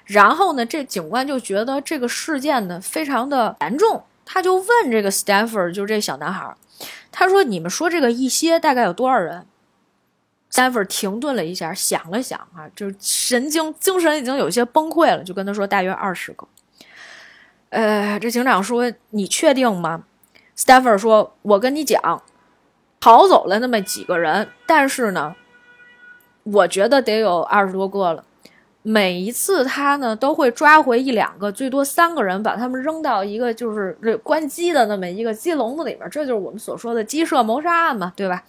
然后呢，这警官就觉得这个事件呢非常的严重，他就问这个 Stanford，就这小男孩，他说：“你们说这个一些大概有多少人？”Stanford 停顿了一下，想了想啊，就是神经精神已经有些崩溃了，就跟他说：“大约二十个。”呃，这警长说：“你确定吗？”Stanford 说：“我跟你讲，逃走了那么几个人，但是呢，我觉得得有二十多个了。”每一次他呢都会抓回一两个，最多三个人，把他们扔到一个就是关鸡的那么一个鸡笼子里面，这就是我们所说的鸡舍谋杀案嘛，对吧？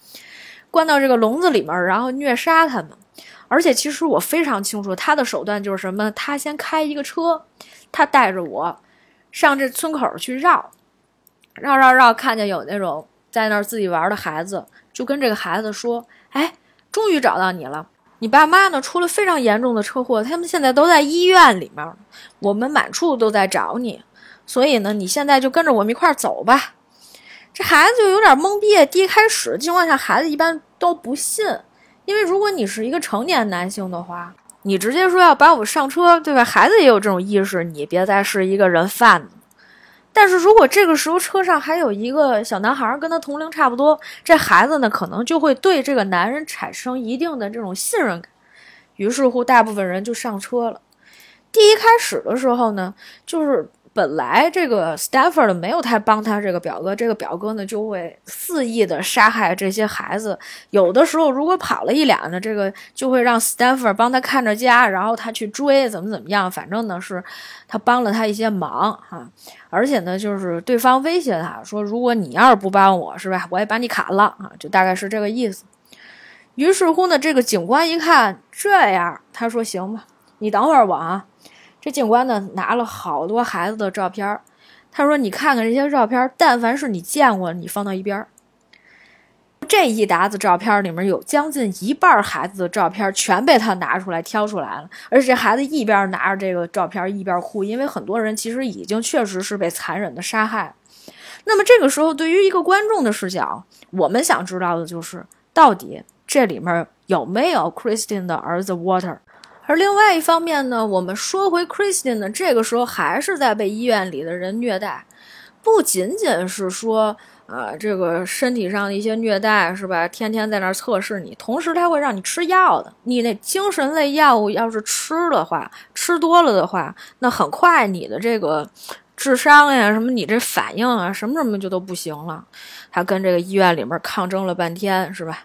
关到这个笼子里面，然后虐杀他们。而且其实我非常清楚他的手段就是什么，他先开一个车，他带着我上这村口去绕，绕绕绕，看见有那种在那儿自己玩的孩子，就跟这个孩子说：“哎，终于找到你了。”你爸妈呢？出了非常严重的车祸，他们现在都在医院里面，我们满处都在找你，所以呢，你现在就跟着我们一块儿走吧。这孩子就有点懵逼。第一开始情况下，孩子一般都不信，因为如果你是一个成年男性的话，你直接说要把我上车，对吧？孩子也有这种意识，你别再是一个人贩子。但是如果这个时候车上还有一个小男孩，跟他同龄差不多，这孩子呢可能就会对这个男人产生一定的这种信任感，于是乎大部分人就上车了。第一开始的时候呢，就是。本来这个 Stafford 没有太帮他这个表哥，这个表哥呢就会肆意的杀害这些孩子。有的时候如果跑了一俩呢，这个就会让 Stafford 帮他看着家，然后他去追，怎么怎么样。反正呢是他帮了他一些忙哈，而且呢就是对方威胁他说，如果你要是不帮我，是吧，我也把你砍了啊，就大概是这个意思。于是乎呢，这个警官一看这样，他说行吧，你等会儿我啊。这警官呢，拿了好多孩子的照片他说：“你看看这些照片但凡是你见过，你放到一边这一沓子照片里面有将近一半孩子的照片全被他拿出来挑出来了，而且孩子一边拿着这个照片一边哭，因为很多人其实已经确实是被残忍的杀害。那么这个时候，对于一个观众的视角，我们想知道的就是，到底这里面有没有 Christine 的儿子 Water？而另外一方面呢，我们说回 Christine 呢，这个时候还是在被医院里的人虐待，不仅仅是说，呃，这个身体上的一些虐待是吧？天天在那儿测试你，同时他会让你吃药的。你那精神类药物要是吃的话，吃多了的话，那很快你的这个智商呀，什么你这反应啊，什么什么就都不行了。他跟这个医院里面抗争了半天，是吧？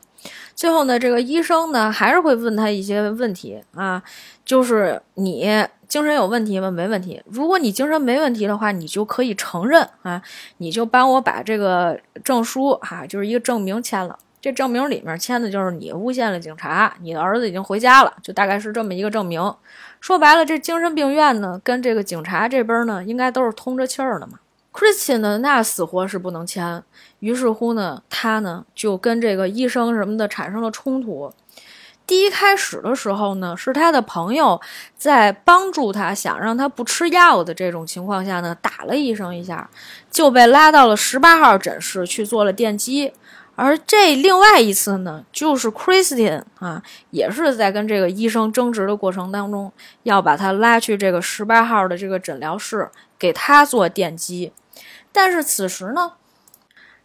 最后呢，这个医生呢还是会问他一些问题啊，就是你精神有问题吗？没问题。如果你精神没问题的话，你就可以承认啊，你就帮我把这个证书哈，就是一个证明签了。这证明里面签的就是你诬陷了警察，你的儿子已经回家了，就大概是这么一个证明。说白了，这精神病院呢跟这个警察这边呢应该都是通着气儿的嘛。Christian 呢，那死活是不能签。于是乎呢，他呢就跟这个医生什么的产生了冲突。第一开始的时候呢，是他的朋友在帮助他，想让他不吃药的这种情况下呢，打了医生一下，就被拉到了十八号诊室去做了电击。而这另外一次呢，就是 Christian 啊，也是在跟这个医生争执的过程当中，要把他拉去这个十八号的这个诊疗室，给他做电击。但是此时呢，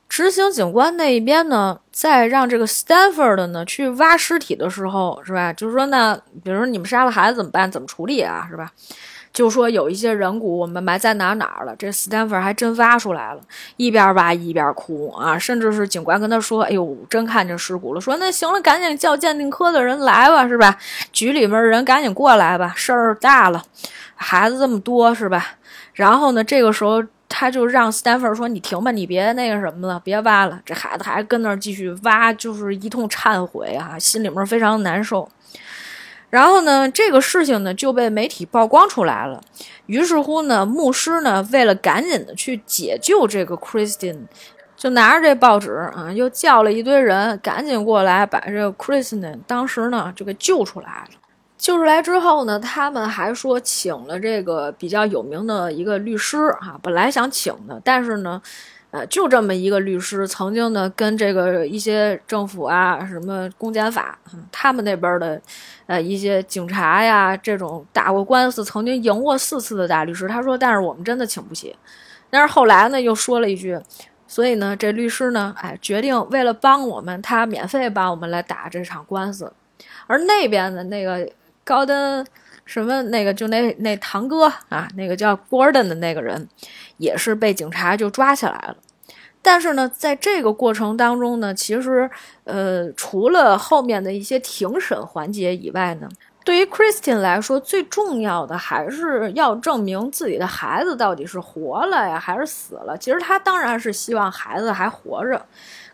执行警官那一边呢，在让这个 Stanford 的呢去挖尸体的时候，是吧？就是说呢，比如说你们杀了孩子怎么办？怎么处理啊？是吧？就说有一些人骨我们埋在哪哪了，这 Stanford 还真挖出来了，一边挖一边哭啊！甚至是警官跟他说：“哎呦，真看见尸骨了。”说：“那行了，赶紧叫鉴定科的人来吧，是吧？局里面人赶紧过来吧，事儿大了，孩子这么多，是吧？”然后呢，这个时候。他就让 Stanford 说：“你停吧，你别那个什么了，别挖了。”这孩子还跟那儿继续挖，就是一通忏悔啊，心里面非常难受。然后呢，这个事情呢就被媒体曝光出来了。于是乎呢，牧师呢为了赶紧的去解救这个 Christine，就拿着这报纸啊，又叫了一堆人赶紧过来把这个 Christine 当时呢就给救出来了。救出来之后呢，他们还说请了这个比较有名的一个律师哈，本来想请的，但是呢，呃，就这么一个律师，曾经呢跟这个一些政府啊，什么公检法，他们那边的，呃，一些警察呀，这种打过官司，曾经赢过四次的大律师，他说，但是我们真的请不起。但是后来呢，又说了一句，所以呢，这律师呢，哎，决定为了帮我们，他免费帮我们来打这场官司。而那边的那个高登什么那个，就那那堂哥啊，那个叫 Gordon 的那个人。也是被警察就抓起来了，但是呢，在这个过程当中呢，其实，呃，除了后面的一些庭审环节以外呢，对于 Christian 来说，最重要的还是要证明自己的孩子到底是活了呀，还是死了。其实他当然是希望孩子还活着，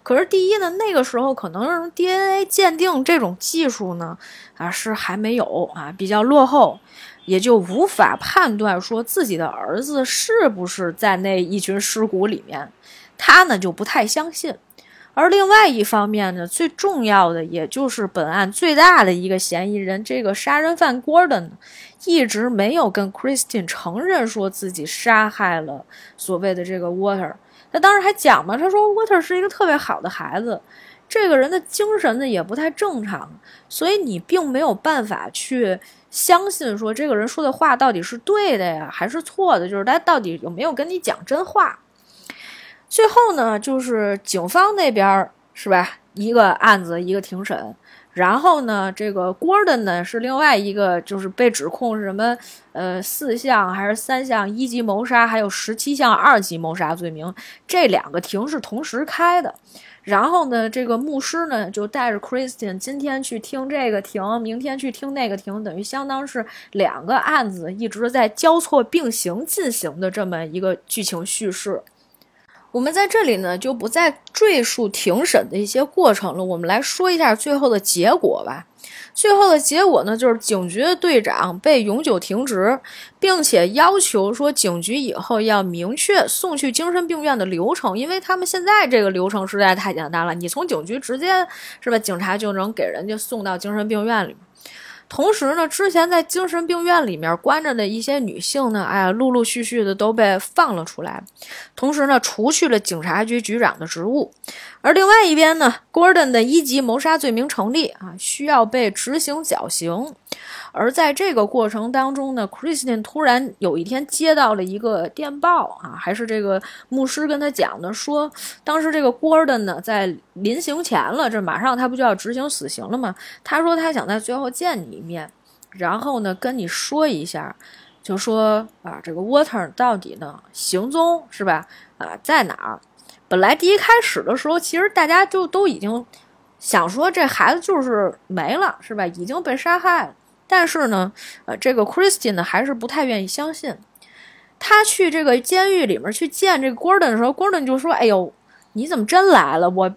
可是第一呢，那个时候可能 DNA 鉴定这种技术呢，啊，是还没有啊，比较落后。也就无法判断说自己的儿子是不是在那一群尸骨里面，他呢就不太相信。而另外一方面呢，最重要的也就是本案最大的一个嫌疑人，这个杀人犯 Gordon，一直没有跟 Christine 承认说自己杀害了所谓的这个 Water。他当时还讲嘛，他说沃特是一个特别好的孩子，这个人的精神呢也不太正常，所以你并没有办法去。相信说这个人说的话到底是对的呀，还是错的？就是他到底有没有跟你讲真话？最后呢，就是警方那边是吧？一个案子一个庭审，然后呢，这个 Gordon 呢是另外一个，就是被指控是什么？呃，四项还是三项一级谋杀，还有十七项二级谋杀罪名，这两个庭是同时开的。然后呢，这个牧师呢就带着 Christian 今天去听这个庭，明天去听那个庭，等于相当是两个案子一直在交错并行进行的这么一个剧情叙事。我们在这里呢就不再赘述庭审的一些过程了，我们来说一下最后的结果吧。最后的结果呢，就是警局的队长被永久停职，并且要求说，警局以后要明确送去精神病院的流程，因为他们现在这个流程实在太简单了，你从警局直接是吧，警察就能给人家送到精神病院里。同时呢，之前在精神病院里面关着的一些女性呢，哎呀，陆陆续续的都被放了出来。同时呢，除去了警察局局长的职务。而另外一边呢，Gordon 的一级谋杀罪名成立啊，需要被执行绞刑。而在这个过程当中呢，Christian 突然有一天接到了一个电报啊，还是这个牧师跟他讲的，说当时这个 Gordon 呢在临行前了，这马上他不就要执行死刑了吗？他说他想在最后见你一面，然后呢跟你说一下，就说啊这个 Water 到底呢行踪是吧？啊在哪儿？本来第一开始的时候，其实大家就都已经想说这孩子就是没了是吧？已经被杀害了。但是呢，呃，这个 Christian 呢还是不太愿意相信。他去这个监狱里面去见这个 Gordon 的时候，Gordon 就说：“哎呦，你怎么真来了？我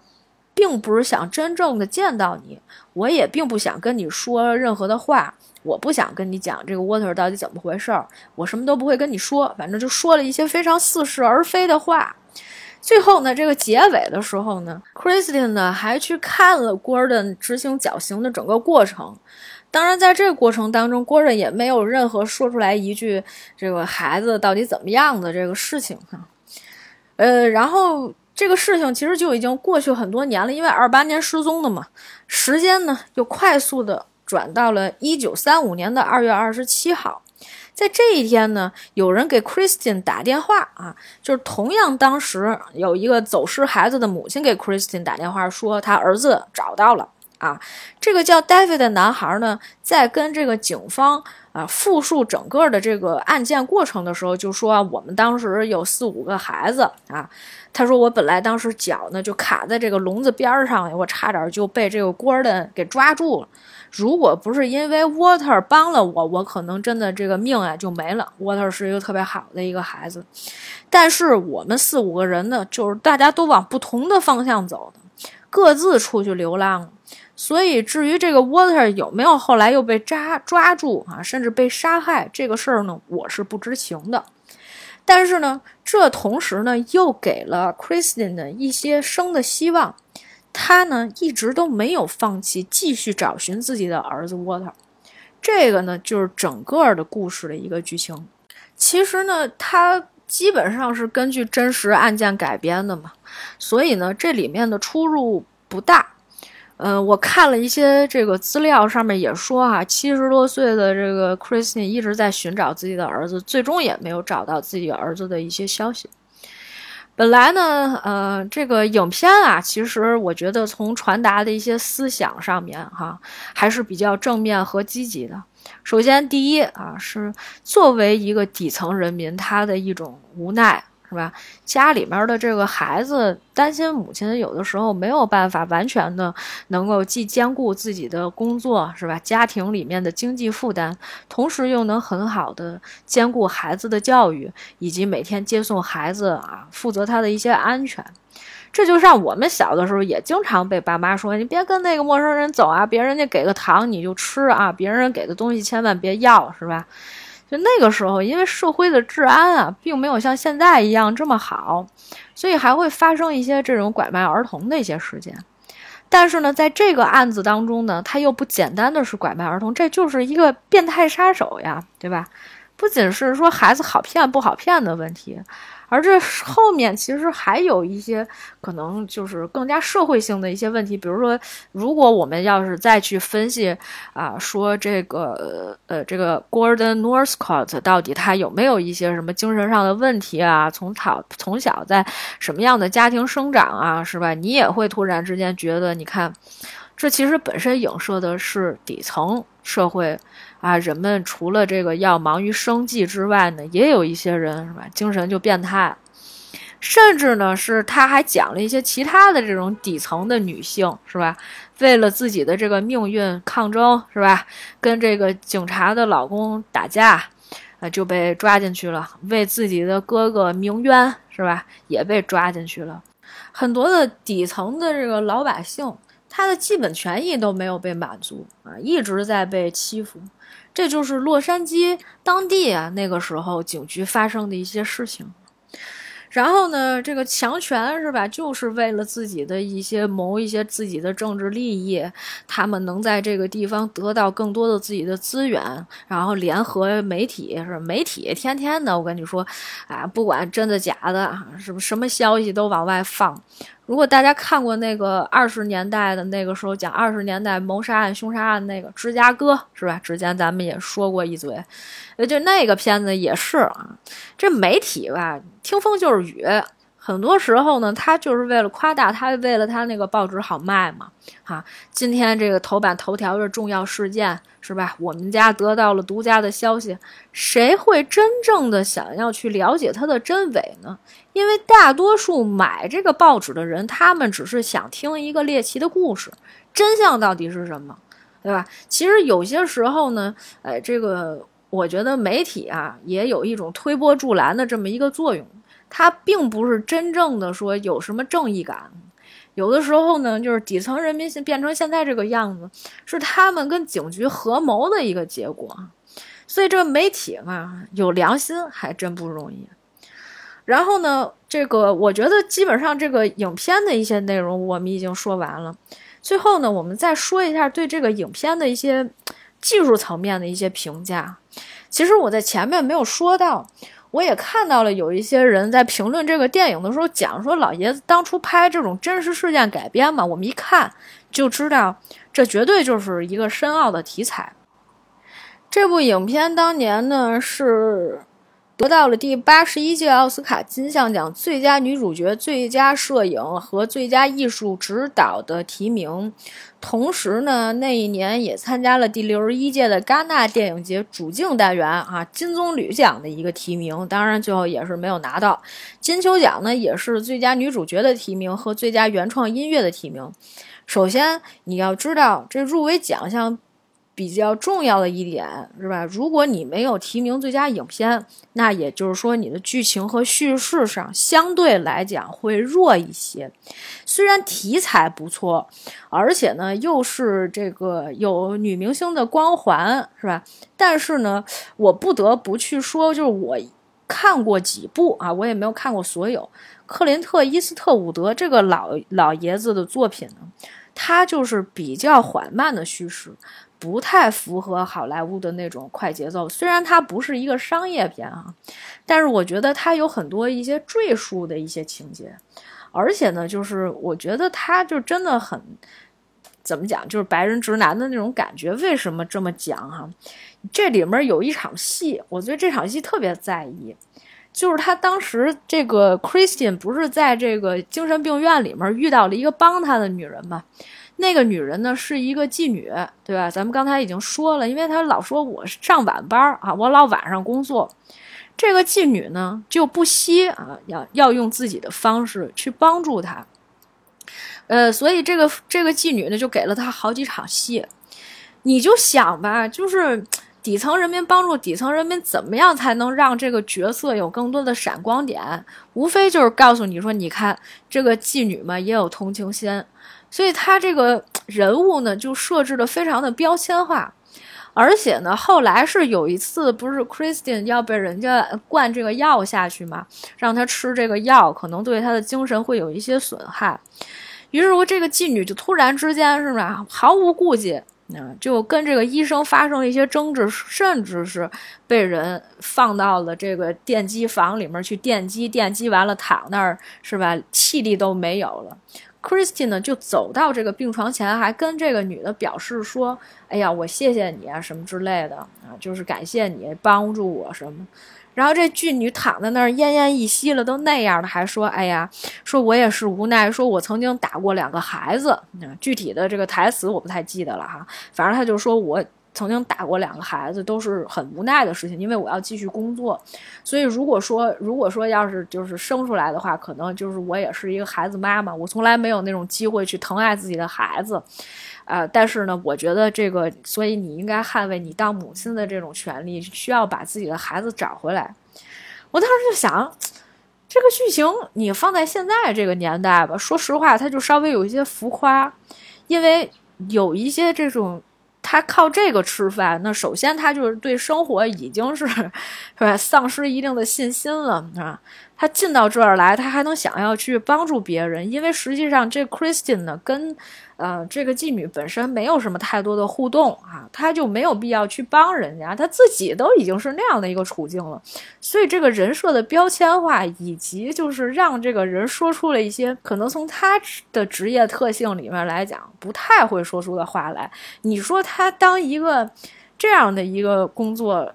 并不是想真正的见到你，我也并不想跟你说任何的话，我不想跟你讲这个 Water 到底怎么回事儿，我什么都不会跟你说，反正就说了一些非常似是而非的话。最后呢，这个结尾的时候呢，Christian 呢还去看了 Gordon 执行绞刑的整个过程。”当然，在这个过程当中，郭人也没有任何说出来一句这个孩子到底怎么样的这个事情哈。呃，然后这个事情其实就已经过去很多年了，因为二八年失踪的嘛，时间呢又快速的转到了一九三五年的二月二十七号，在这一天呢，有人给 Christian 打电话啊，就是同样当时有一个走失孩子的母亲给 Christian 打电话说，他儿子找到了。啊，这个叫 David 的男孩呢，在跟这个警方啊复述整个的这个案件过程的时候，就说我们当时有四五个孩子啊。他说我本来当时脚呢就卡在这个笼子边上，我差点就被这个 Gordon 给抓住了。如果不是因为 Water 帮了我，我可能真的这个命啊就没了。Water 是一个特别好的一个孩子，但是我们四五个人呢，就是大家都往不同的方向走，各自出去流浪了。所以，至于这个 Water 有没有后来又被抓抓住啊，甚至被杀害这个事儿呢，我是不知情的。但是呢，这同时呢，又给了 Christian 的一些生的希望。他呢，一直都没有放弃继续找寻自己的儿子 Water。这个呢，就是整个的故事的一个剧情。其实呢，他基本上是根据真实案件改编的嘛，所以呢，这里面的出入不大。呃，我看了一些这个资料，上面也说哈，七十多岁的这个 Christine 一直在寻找自己的儿子，最终也没有找到自己儿子的一些消息。本来呢，呃，这个影片啊，其实我觉得从传达的一些思想上面哈，还是比较正面和积极的。首先，第一啊，是作为一个底层人民，他的一种无奈。是吧？家里面的这个孩子担心母亲有的时候没有办法完全的能够既兼顾自己的工作，是吧？家庭里面的经济负担，同时又能很好的兼顾孩子的教育，以及每天接送孩子啊，负责他的一些安全。这就像我们小的时候也经常被爸妈说：“你别跟那个陌生人走啊，别人家给个糖你就吃啊，别人给的东西千万别要，是吧？”就那个时候，因为社会的治安啊，并没有像现在一样这么好，所以还会发生一些这种拐卖儿童的一些事件。但是呢，在这个案子当中呢，他又不简单的是拐卖儿童，这就是一个变态杀手呀，对吧？不仅是说孩子好骗不好骗的问题。而这后面其实还有一些可能就是更加社会性的一些问题，比如说，如果我们要是再去分析啊，说这个呃这个 Gordon Northcott 到底他有没有一些什么精神上的问题啊？从小从小在什么样的家庭生长啊，是吧？你也会突然之间觉得，你看，这其实本身影射的是底层社会。啊，人们除了这个要忙于生计之外呢，也有一些人是吧，精神就变态，甚至呢是他还讲了一些其他的这种底层的女性是吧，为了自己的这个命运抗争是吧，跟这个警察的老公打架，啊就被抓进去了，为自己的哥哥鸣冤是吧，也被抓进去了，很多的底层的这个老百姓，他的基本权益都没有被满足啊，一直在被欺负。这就是洛杉矶当地啊，那个时候警局发生的一些事情。然后呢，这个强权是吧，就是为了自己的一些谋一些自己的政治利益，他们能在这个地方得到更多的自己的资源，然后联合媒体是媒体天天的，我跟你说，啊，不管真的假的，什么什么消息都往外放。如果大家看过那个二十年代的那个时候讲二十年代谋杀案、凶杀案那个芝加哥是吧？之前咱们也说过一嘴，呃，就那个片子也是啊。这媒体吧，听风就是雨。很多时候呢，他就是为了夸大，他为了他那个报纸好卖嘛，哈。今天这个头版头条的重要事件是吧？我们家得到了独家的消息，谁会真正的想要去了解它的真伪呢？因为大多数买这个报纸的人，他们只是想听一个猎奇的故事，真相到底是什么，对吧？其实有些时候呢，哎，这个我觉得媒体啊，也有一种推波助澜的这么一个作用。他并不是真正的说有什么正义感，有的时候呢，就是底层人民变成现在这个样子，是他们跟警局合谋的一个结果。所以这媒体嘛，有良心还真不容易。然后呢，这个我觉得基本上这个影片的一些内容我们已经说完了。最后呢，我们再说一下对这个影片的一些技术层面的一些评价。其实我在前面没有说到。我也看到了有一些人在评论这个电影的时候讲说，老爷子当初拍这种真实事件改编嘛，我们一看就知道，这绝对就是一个深奥的题材。这部影片当年呢是。得到了第八十一届奥斯卡金像奖最佳女主角、最佳摄影和最佳艺术指导的提名，同时呢，那一年也参加了第六十一届的戛纳电影节主竞单元啊金棕榈奖的一个提名，当然最后也是没有拿到金球奖呢，也是最佳女主角的提名和最佳原创音乐的提名。首先你要知道，这入围奖项。比较重要的一点是吧？如果你没有提名最佳影片，那也就是说你的剧情和叙事上相对来讲会弱一些。虽然题材不错，而且呢又是这个有女明星的光环是吧？但是呢，我不得不去说，就是我看过几部啊，我也没有看过所有克林特·伊斯特伍德这个老老爷子的作品呢，他就是比较缓慢的叙事。不太符合好莱坞的那种快节奏。虽然它不是一个商业片啊，但是我觉得它有很多一些赘述的一些情节，而且呢，就是我觉得它就真的很怎么讲，就是白人直男的那种感觉。为什么这么讲哈？这里面有一场戏，我觉得这场戏特别在意。就是他当时这个 Christian 不是在这个精神病院里面遇到了一个帮他的女人嘛？那个女人呢是一个妓女，对吧？咱们刚才已经说了，因为她老说我上晚班啊，我老晚上工作。这个妓女呢就不惜啊，要要用自己的方式去帮助他。呃，所以这个这个妓女呢就给了他好几场戏。你就想吧，就是。底层人民帮助底层人民，怎么样才能让这个角色有更多的闪光点？无非就是告诉你说，你看这个妓女嘛，也有同情心，所以他这个人物呢，就设置的非常的标签化。而且呢，后来是有一次，不是 Christian 要被人家灌这个药下去嘛，让他吃这个药，可能对他的精神会有一些损害。于是乎，这个妓女就突然之间是吧，毫无顾忌。嗯，就跟这个医生发生了一些争执，甚至是被人放到了这个电击房里面去电击，电击完了躺那儿是吧？气力都没有了。Christine 呢就走到这个病床前，还跟这个女的表示说：“哎呀，我谢谢你啊，什么之类的啊，就是感谢你帮助我什么。”然后这妓女躺在那儿奄奄一息了，都那样了，还说：“哎呀，说我也是无奈，说我曾经打过两个孩子。具体的这个台词我不太记得了哈，反正他就说我曾经打过两个孩子，都是很无奈的事情，因为我要继续工作。所以如果说如果说要是就是生出来的话，可能就是我也是一个孩子妈妈，我从来没有那种机会去疼爱自己的孩子。”啊，但是呢，我觉得这个，所以你应该捍卫你当母亲的这种权利，需要把自己的孩子找回来。我当时就想，这个剧情你放在现在这个年代吧，说实话，它就稍微有一些浮夸，因为有一些这种他靠这个吃饭，那首先他就是对生活已经是 是吧丧失一定的信心了啊。他进到这儿来，他还能想要去帮助别人，因为实际上这 Christian 呢跟。呃，这个妓女本身没有什么太多的互动啊，她就没有必要去帮人家，她自己都已经是那样的一个处境了，所以这个人设的标签化，以及就是让这个人说出了一些可能从他的职业特性里面来讲不太会说出的话来，你说他当一个这样的一个工作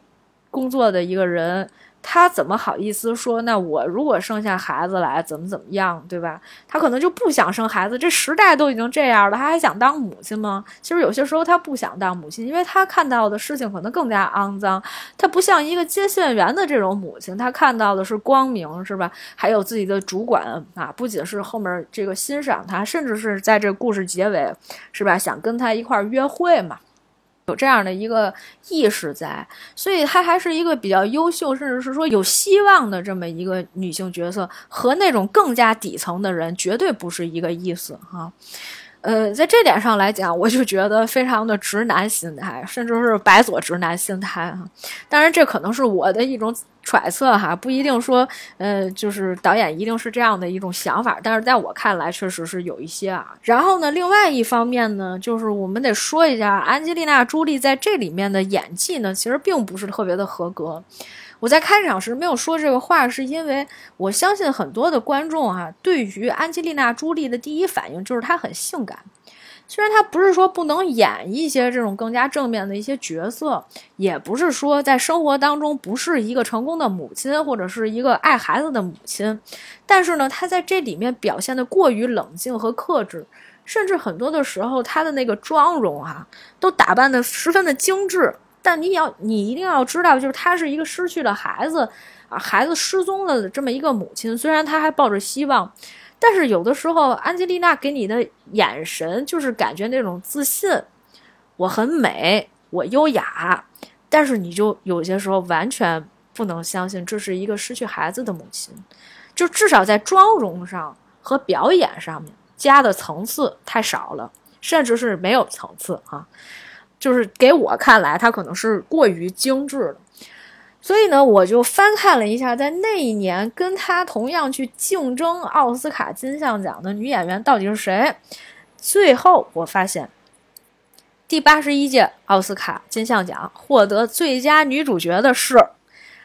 工作的一个人。他怎么好意思说？那我如果生下孩子来，怎么怎么样，对吧？他可能就不想生孩子。这时代都已经这样了，他还想当母亲吗？其实有些时候他不想当母亲，因为他看到的事情可能更加肮脏。他不像一个接线员的这种母亲，他看到的是光明，是吧？还有自己的主管啊，不仅是后面这个欣赏他，甚至是在这故事结尾，是吧？想跟他一块儿约会嘛。有这样的一个意识在，所以她还是一个比较优秀，甚至是说有希望的这么一个女性角色，和那种更加底层的人绝对不是一个意思哈。呃，在这点上来讲，我就觉得非常的直男心态，甚至是白左直男心态哈。当然，这可能是我的一种揣测哈，不一定说，呃，就是导演一定是这样的一种想法。但是在我看来，确实是有一些啊。然后呢，另外一方面呢，就是我们得说一下，安吉丽娜·朱莉在这里面的演技呢，其实并不是特别的合格。我在开场时没有说这个话，是因为我相信很多的观众啊，对于安吉丽娜·朱莉的第一反应就是她很性感。虽然她不是说不能演一些这种更加正面的一些角色，也不是说在生活当中不是一个成功的母亲或者是一个爱孩子的母亲，但是呢，她在这里面表现的过于冷静和克制，甚至很多的时候她的那个妆容啊，都打扮的十分的精致。但你要，你一定要知道，就是她是一个失去了孩子，啊，孩子失踪了的这么一个母亲。虽然她还抱着希望，但是有的时候，安吉丽娜给你的眼神就是感觉那种自信，我很美，我优雅，但是你就有些时候完全不能相信这是一个失去孩子的母亲，就至少在妆容上和表演上面加的层次太少了，甚至是没有层次啊。就是给我看来，她可能是过于精致了，所以呢，我就翻看了一下，在那一年跟她同样去竞争奥斯卡金像奖的女演员到底是谁。最后我发现，第八十一届奥斯卡金像奖获得最佳女主角的是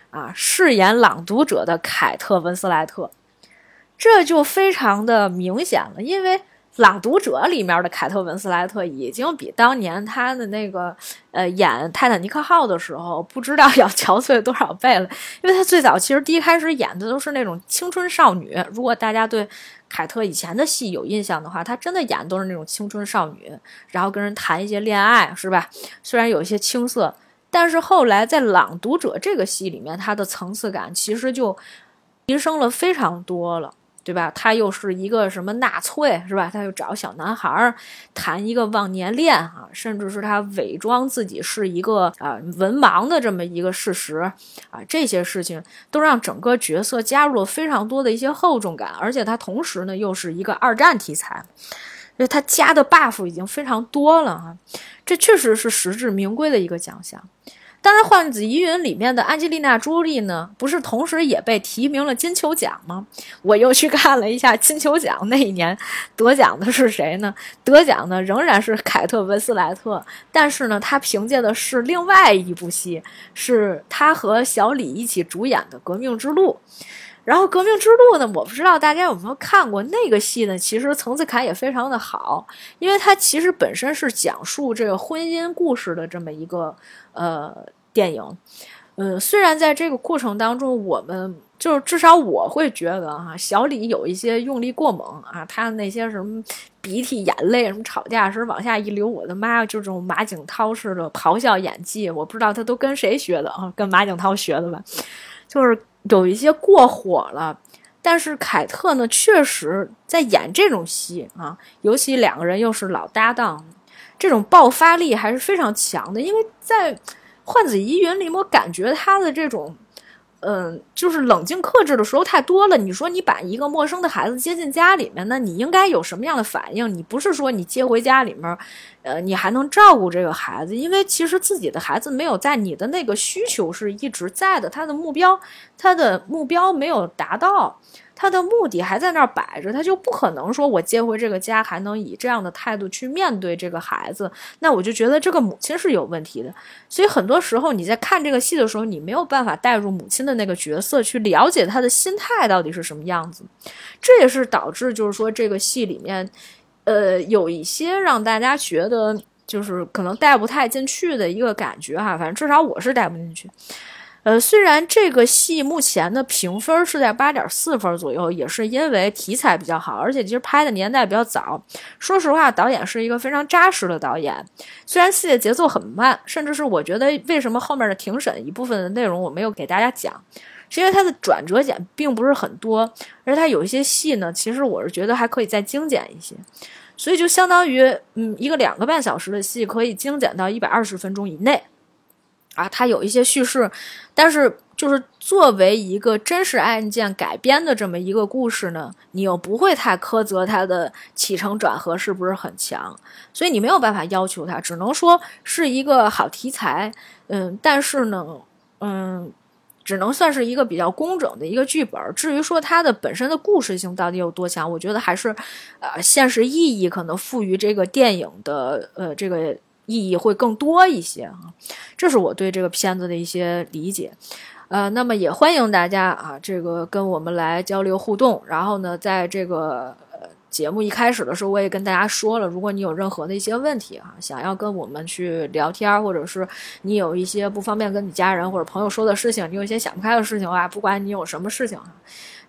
啊，饰演《朗读者》的凯特温斯莱特，这就非常的明显了，因为。《朗读者》里面的凯特温斯莱特已经比当年她的那个呃演泰坦尼克号的时候不知道要憔悴多少倍了，因为她最早其实第一开始演的都是那种青春少女。如果大家对凯特以前的戏有印象的话，她真的演的都是那种青春少女，然后跟人谈一些恋爱，是吧？虽然有一些青涩，但是后来在《朗读者》这个戏里面，她的层次感其实就提升了非常多了。对吧？他又是一个什么纳粹，是吧？他又找小男孩谈一个忘年恋啊，甚至是他伪装自己是一个啊文盲的这么一个事实啊，这些事情都让整个角色加入了非常多的一些厚重感，而且他同时呢又是一个二战题材，所以他加的 buff 已经非常多了啊，这确实是实至名归的一个奖项。当然，《换子疑云》里面的安吉丽娜·朱莉呢，不是同时也被提名了金球奖吗？我又去看了一下金球奖那一年得奖的是谁呢？得奖的仍然是凯特·文斯莱特，但是呢，他凭借的是另外一部戏，是他和小李一起主演的《革命之路》。然后，《革命之路》呢，我不知道大家有没有看过那个戏呢？其实层次感也非常的好，因为它其实本身是讲述这个婚姻故事的这么一个。呃，电影，嗯，虽然在这个过程当中，我们就是至少我会觉得哈，小李有一些用力过猛啊，他的那些什么鼻涕眼泪，什么吵架时往下一流，我的妈，就这种马景涛式的咆哮演技，我不知道他都跟谁学的啊，跟马景涛学的吧，就是有一些过火了。但是凯特呢，确实在演这种戏啊，尤其两个人又是老搭档。这种爆发力还是非常强的，因为在《幻子疑云》里，我感觉他的这种，嗯，就是冷静克制的时候太多了。你说你把一个陌生的孩子接进家里面，那你应该有什么样的反应？你不是说你接回家里面，呃，你还能照顾这个孩子？因为其实自己的孩子没有在你的那个需求是一直在的，他的目标，他的目标没有达到。他的目的还在那儿摆着，他就不可能说我接回这个家还能以这样的态度去面对这个孩子，那我就觉得这个母亲是有问题的。所以很多时候你在看这个戏的时候，你没有办法带入母亲的那个角色去了解她的心态到底是什么样子，这也是导致就是说这个戏里面，呃，有一些让大家觉得就是可能带不太进去的一个感觉哈。反正至少我是带不进去。呃，虽然这个戏目前的评分是在八点四分左右，也是因为题材比较好，而且其实拍的年代比较早。说实话，导演是一个非常扎实的导演。虽然戏的节奏很慢，甚至是我觉得为什么后面的庭审一部分的内容我没有给大家讲，是因为它的转折点并不是很多，而它有一些戏呢，其实我是觉得还可以再精简一些。所以就相当于，嗯，一个两个半小时的戏可以精简到一百二十分钟以内。啊，它有一些叙事，但是就是作为一个真实案件改编的这么一个故事呢，你又不会太苛责它的起承转合是不是很强，所以你没有办法要求它，只能说是一个好题材，嗯，但是呢，嗯，只能算是一个比较工整的一个剧本。至于说它的本身的故事性到底有多强，我觉得还是，呃，现实意义可能赋予这个电影的，呃，这个。意义会更多一些啊，这是我对这个片子的一些理解，呃，那么也欢迎大家啊，这个跟我们来交流互动。然后呢，在这个节目一开始的时候，我也跟大家说了，如果你有任何的一些问题啊，想要跟我们去聊天，或者是你有一些不方便跟你家人或者朋友说的事情，你有一些想不开的事情啊，不管你有什么事情啊。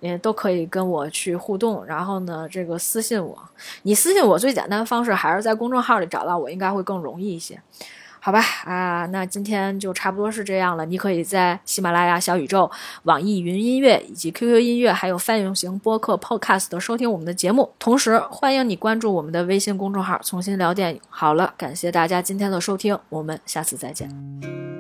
也都可以跟我去互动，然后呢，这个私信我，你私信我最简单的方式还是在公众号里找到我，应该会更容易一些，好吧？啊，那今天就差不多是这样了。你可以在喜马拉雅、小宇宙、网易云音乐以及 QQ 音乐，还有泛用型播客 Podcast 收听我们的节目。同时，欢迎你关注我们的微信公众号“重新聊电影”。好了，感谢大家今天的收听，我们下次再见。